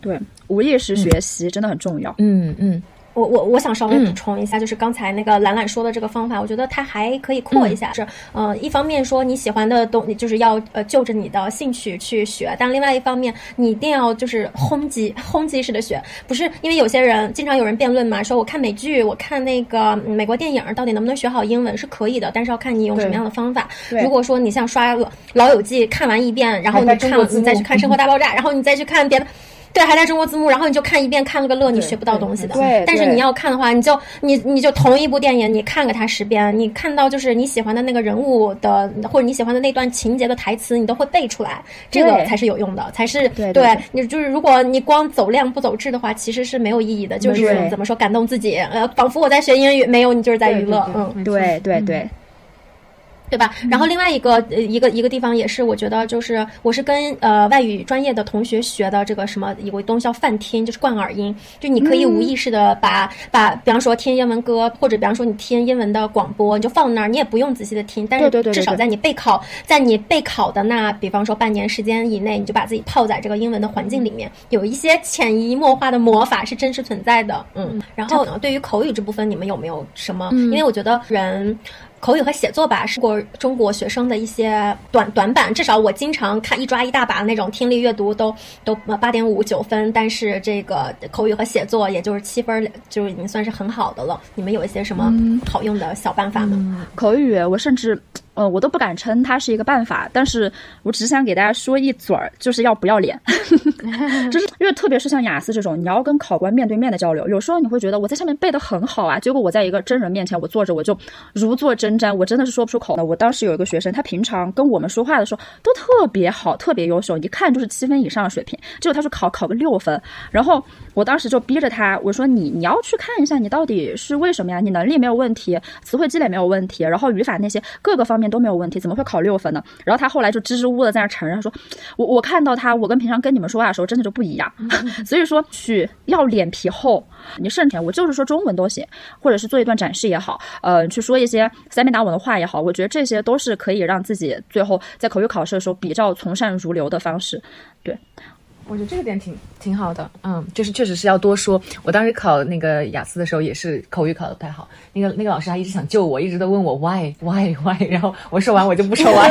对，无意识学习真的很重要。嗯嗯。我我我想稍微补充一下，就是刚才那个懒懒说的这个方法，我觉得它还可以扩一下。是，呃，一方面说你喜欢的东，就是要呃就着你的兴趣去学，但另外一方面，你一定要就是轰击轰击式的学，不是因为有些人经常有人辩论嘛，说我看美剧，我看那个美国电影，到底能不能学好英文是可以的，但是要看你用什么样的方法。如果说你像刷《老友记》看完一遍，然后你看你再去看《生活大爆炸》，然后你再去看别的。对，还带中国字幕，然后你就看一遍，看了个乐，你学不到东西的。对，但是你要看的话，你就你你就同一部电影，你看个它十遍，你看到就是你喜欢的那个人物的，或者你喜欢的那段情节的台词，你都会背出来，这个才是有用的，才是对。你就是如果你光走量不走质的话，其实是没有意义的。就是怎么说，感动自己，呃，仿佛我在学英语，没有你就是在娱乐。嗯，对对对。对吧？然后另外一个呃一个一个地方也是，我觉得就是我是跟呃外语专业的同学学的这个什么有个东西叫泛听，就是灌耳音，就你可以无意识的把把，比方说听英文歌，或者比方说你听英文的广播，你就放那儿，你也不用仔细的听，但是至少在你备考在你备考的那，比方说半年时间以内，你就把自己泡在这个英文的环境里面，有一些潜移默化的魔法是真实存在的。嗯，然后对于口语这部分，你们有没有什么？因为我觉得人。口语和写作吧，是过中国学生的一些短短板。至少我经常看一抓一大把那种听力阅读都都八点五九分，但是这个口语和写作也就是七分，就已经算是很好的了。你们有一些什么好用的小办法吗？口语我甚至。呃，我都不敢称它是一个办法，但是我只是想给大家说一嘴儿，就是要不要脸，[laughs] 就是因为特别是像雅思这种，你要跟考官面对面的交流，有时候你会觉得我在上面背的很好啊，结果我在一个真人面前，我坐着我就如坐针毡，我真的是说不出口的。我当时有一个学生，他平常跟我们说话的时候都特别好，特别优秀，一看就是七分以上的水平，结果他说考考个六分，然后我当时就逼着他，我说你你要去看一下，你到底是为什么呀？你能力没有问题，词汇积累没有问题，然后语法那些各个方面。都没有问题，怎么会考六分呢？然后他后来就支支吾吾的在那承认说：“我我看到他，我跟平常跟你们说话的时候真的就不一样。” [laughs] 所以说，去要脸皮厚，你甚至我就是说中文都行，或者是做一段展示也好，呃，去说一些三面打稳的话也好，我觉得这些都是可以让自己最后在口语考试的时候比较从善如流的方式。对。我觉得这个点挺挺好的，嗯，就是确实是要多说。我当时考那个雅思的时候，也是口语考的不太好。那个那个老师还一直想救我，一直都问我 why why why，然后我说完我就不说完。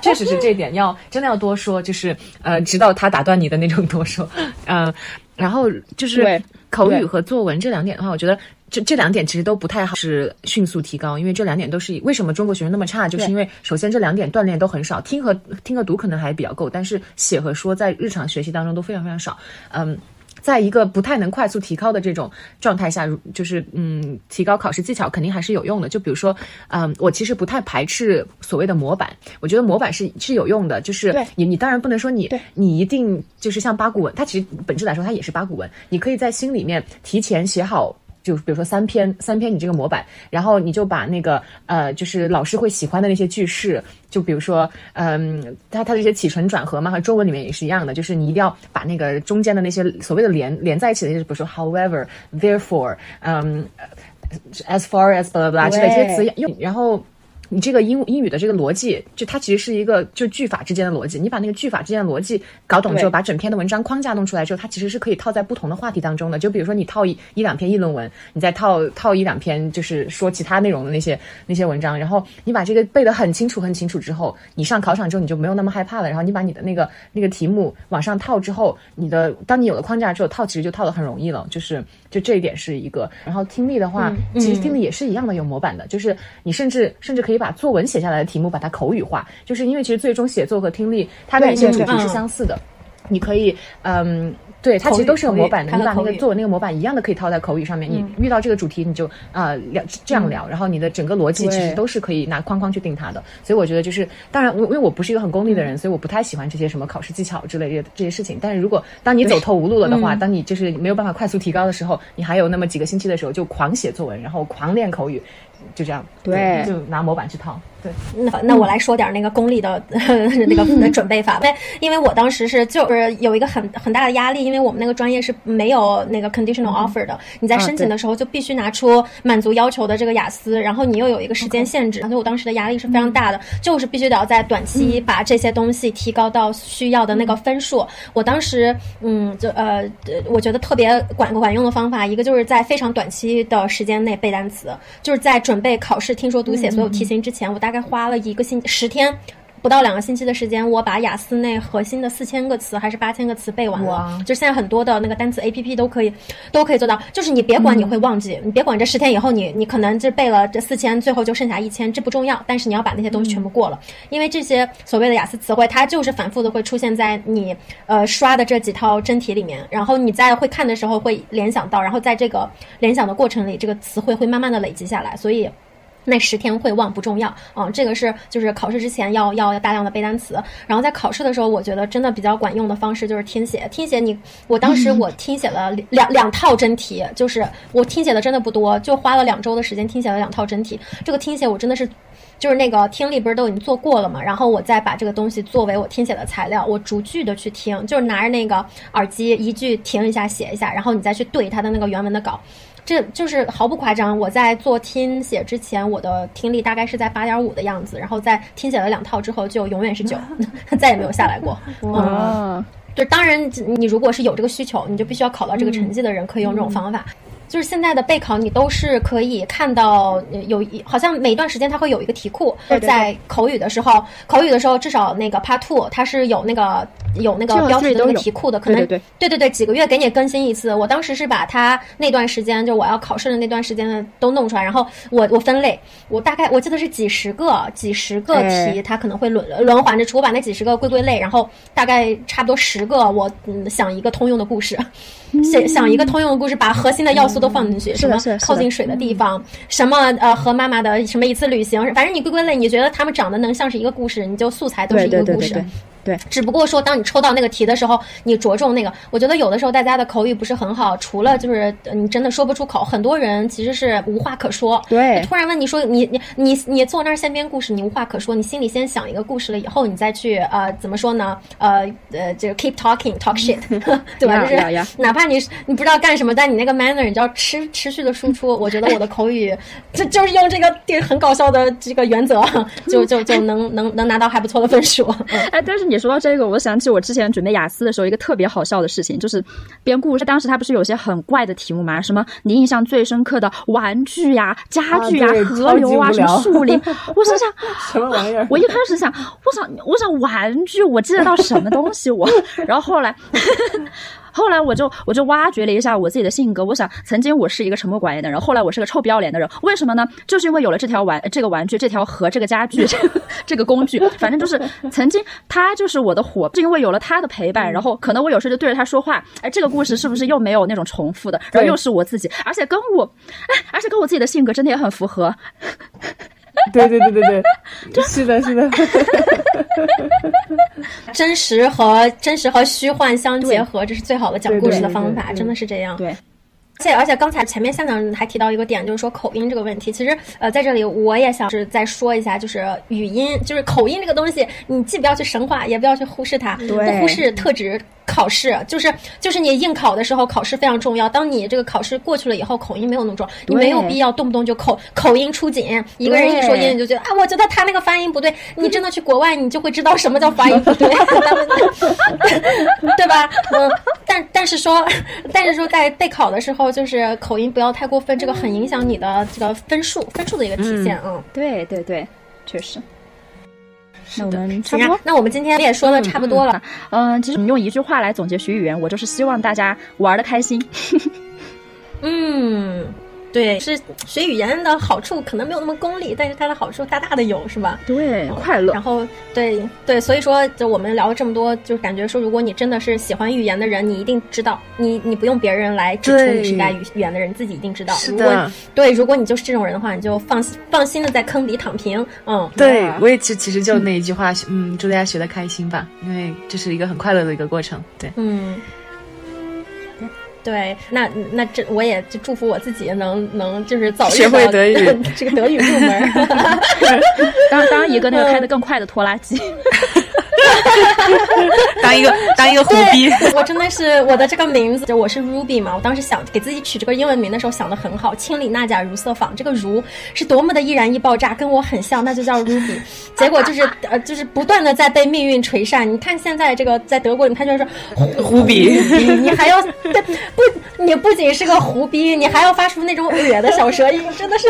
确实是这点，要真的要多说，就是呃，直到他打断你的那种多说，嗯，然后就是口语和作文这两点的话，我觉得。这这两点其实都不太好，是迅速提高，因为这两点都是为什么中国学生那么差，就是因为首先这两点锻炼都很少，听和听和读可能还比较够，但是写和说在日常学习当中都非常非常少。嗯，在一个不太能快速提高的这种状态下，就是嗯，提高考试技巧肯定还是有用的。就比如说，嗯，我其实不太排斥所谓的模板，我觉得模板是是有用的，就是你你当然不能说你你一定就是像八股文，它其实本质来说它也是八股文，你可以在心里面提前写好。就比如说三篇三篇你这个模板，然后你就把那个呃，就是老师会喜欢的那些句式，就比如说嗯，它它这些起承转合嘛，和中文里面也是一样的，就是你一定要把那个中间的那些所谓的连连在一起的，就是比如说 however therefore 嗯 as far as blah blah 之类这些词用，然后。你这个英英语的这个逻辑，就它其实是一个就句法之间的逻辑。你把那个句法之间的逻辑搞懂之后，把整篇的文章框架弄出来之后，它其实是可以套在不同的话题当中的。就比如说你套一一两篇议论文，你再套套一两篇就是说其他内容的那些那些文章，然后你把这个背得很清楚很清楚之后，你上考场之后你就没有那么害怕了。然后你把你的那个那个题目往上套之后，你的当你有了框架之后，套其实就套得很容易了。就是就这一点是一个。然后听力的话，其实听力也是一样的有模板的，就是你甚至甚至可以把作文写下来。的题目把它口语化，就是因为其实最终写作和听力它的一些主题是相似的，你可以嗯。对，它其实都是有模板的。你把那个作文那个模板一样的可以套在口语上面。你遇到这个主题，你就啊聊这样聊，然后你的整个逻辑其实都是可以拿框框去定它的。所以我觉得就是，当然我因为我不是一个很功利的人，所以我不太喜欢这些什么考试技巧之类的这些事情。但是如果当你走投无路了的话，当你就是没有办法快速提高的时候，你还有那么几个星期的时候，就狂写作文，然后狂练口语，就这样。对，就拿模板去套。对，那那我来说点那个功利的 [laughs] 那个准备法。因为因为我当时是就是有一个很很大的压力，因为我们那个专业是没有那个 conditional offer 的。你在申请的时候就必须拿出满足要求的这个雅思，然后你又有一个时间限制，所以我当时的压力是非常大的，就是必须得要在短期把这些东西提高到需要的那个分数。我当时嗯，就呃，我觉得特别管管用的方法，一个就是在非常短期的时间内背单词，就是在准备考试听说读写所有题型之前，我大概花了一个星十天。不到两个星期的时间，我把雅思内核心的四千个词还是八千个词背完了。就现在很多的那个单词 A P P 都可以，都可以做到。就是你别管你会忘记，你别管这十天以后你你可能就背了这四千，最后就剩下一千，这不重要。但是你要把那些东西全部过了，因为这些所谓的雅思词汇，它就是反复的会出现在你呃刷的这几套真题里面，然后你在会看的时候会联想到，然后在这个联想的过程里，这个词汇会慢慢的累积下来，所以。那十天会忘不重要啊，这个是就是考试之前要要要大量的背单词，然后在考试的时候，我觉得真的比较管用的方式就是听写。听写你，我当时我听写了两两套真题，就是我听写的真的不多，就花了两周的时间听写了两套真题。这个听写我真的是就是那个听力不是都已经做过了嘛，然后我再把这个东西作为我听写的材料，我逐句的去听，就是拿着那个耳机一句停一下写一下，然后你再去对它的那个原文的稿。这就是毫不夸张。我在做听写之前，我的听力大概是在八点五的样子，然后在听写了两套之后，就永远是九，[laughs] 再也没有下来过。嗯，就当然，你如果是有这个需求，你就必须要考到这个成绩的人，可以用这种方法。就是现在的备考，你都是可以看到有一，好像每一段时间它会有一个题库，在口语的时候，口语的时候至少那个 Part Two 它是有那个有那个标题的那个题库的，可能对对对对，几个月给你更新一次。我当时是把它那段时间就我要考试的那段时间的都弄出来，然后我我分类，我大概我记得是几十个几十个题，它可能会轮轮换着出，我把那几十个归归类，然后大概差不多十个，我嗯想一个通用的故事。[laughs] 想想一个通用的故事，把核心的要素都放进去，什么靠近水的地方，什么呃和妈妈的什么一次旅行，反正你归归类，你觉得他们长得能像是一个故事，你就素材都是一个故事。对，只不过说，当你抽到那个题的时候，你着重那个。我觉得有的时候大家的口语不是很好，除了就是你真的说不出口，很多人其实是无话可说。对，突然问你说你你你你坐那儿先编故事，你无话可说，你心里先想一个故事了以后，你再去呃怎么说呢？呃呃，就是 keep talking talk [laughs] shit，对吧？就是哪怕你你不知道干什么，但你那个 manner，你就要持持续的输出。我觉得我的口语，就就是用这个很搞笑的这个原则，就就就能能能拿到还不错的分数。哎，但是你。说到这个，我想起我之前准备雅思的时候，一个特别好笑的事情，就是编故事。当时他不是有些很怪的题目吗？什么你印象最深刻的玩具呀、家具呀、河流啊、什么树林？[laughs] 我心想什么玩意儿？[laughs] 我一开始想，我想，我想玩具，我记得到什么东西？我，[laughs] 然后后来。后来我就我就挖掘了一下我自己的性格，我想曾经我是一个沉默寡言的人，后来我是个臭不要脸的人，为什么呢？就是因为有了这条玩这个玩具，这条河，这个家具，这个这个工具，反正就是曾经他就是我的火，是因为有了他的陪伴，然后可能我有时候就对着他说话，哎，这个故事是不是又没有那种重复的，然后又是我自己，而且跟我，哎，而且跟我自己的性格真的也很符合。对对对对对，[laughs] 是的，是的，[laughs] 真实和真实和虚幻相结合，这是最好的讲故事的方法，真的是这样。对。而且而且，刚才前面校长还提到一个点，就是说口音这个问题。其实，呃，在这里我也想是再说一下，就是语音，就是口音这个东西，你既不要去神化，也不要去忽视它，不忽视特指考试，就是就是你应考的时候，考试非常重要。当你这个考试过去了以后，口音没有那么重，你没有必要动不动就口口音出警。一个人一说英语就觉得啊，我觉得他那个发音不对。你真的去国外，你就会知道什么叫发音不对，[laughs] [laughs] [laughs] 对吧？嗯，但但是说，[laughs] 但是说在备考的时候。就是口音不要太过分，这个很影响你的这个分数，分数的一个体现。嗯，对对对，确实。那我们差不多，那我们今天也说的差不多了。嗯，其实你用一句话来总结学语言，我就是希望大家玩的开心。[laughs] 嗯。对，是学语言的好处可能没有那么功利，但是它的好处大大的有，是吧？对，快乐。然后，对对，所以说，就我们聊了这么多，就感觉说，如果你真的是喜欢语言的人，你一定知道，你你不用别人来指出你是该语语言的人，自己一定知道。是的。对，如果你就是这种人的话，你就放放心的在坑底躺平。嗯，对，我也其其实就那一句话，嗯，祝大家学的开心吧，因为这是一个很快乐的一个过程。对，嗯。对，那那这我也就祝福我自己能能就是早学会德语，[laughs] 这个德语入门，[laughs] 当当一个那个开的更快的拖拉机。[laughs] 当一个当一个虎逼，[laughs] 我真的是我的这个名字，就我是 Ruby 嘛。我当时想给自己取这个英文名的时候想的很好，清理那甲如瑟坊，这个如是多么的易燃易爆炸，跟我很像，那就叫 Ruby。[laughs] 结果就是呃，就是不断的在被命运锤扇。你看现在这个在德国，他就是虎逼，你还要不，你不仅是个虎逼，你还要发出那种恶的小舌音，真的是，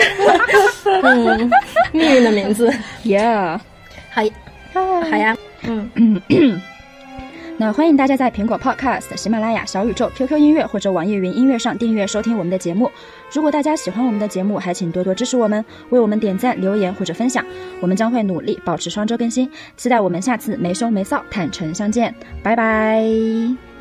嗯，命运的名字，Yeah，好，好呀。嗯，那欢迎大家在苹果 Podcast、喜马拉雅、小宇宙、QQ 音乐或者网易云音乐上订阅收听我们的节目。如果大家喜欢我们的节目，还请多多支持我们，为我们点赞、留言或者分享。我们将会努力保持双周更新，期待我们下次没羞没臊、坦诚相见。拜拜。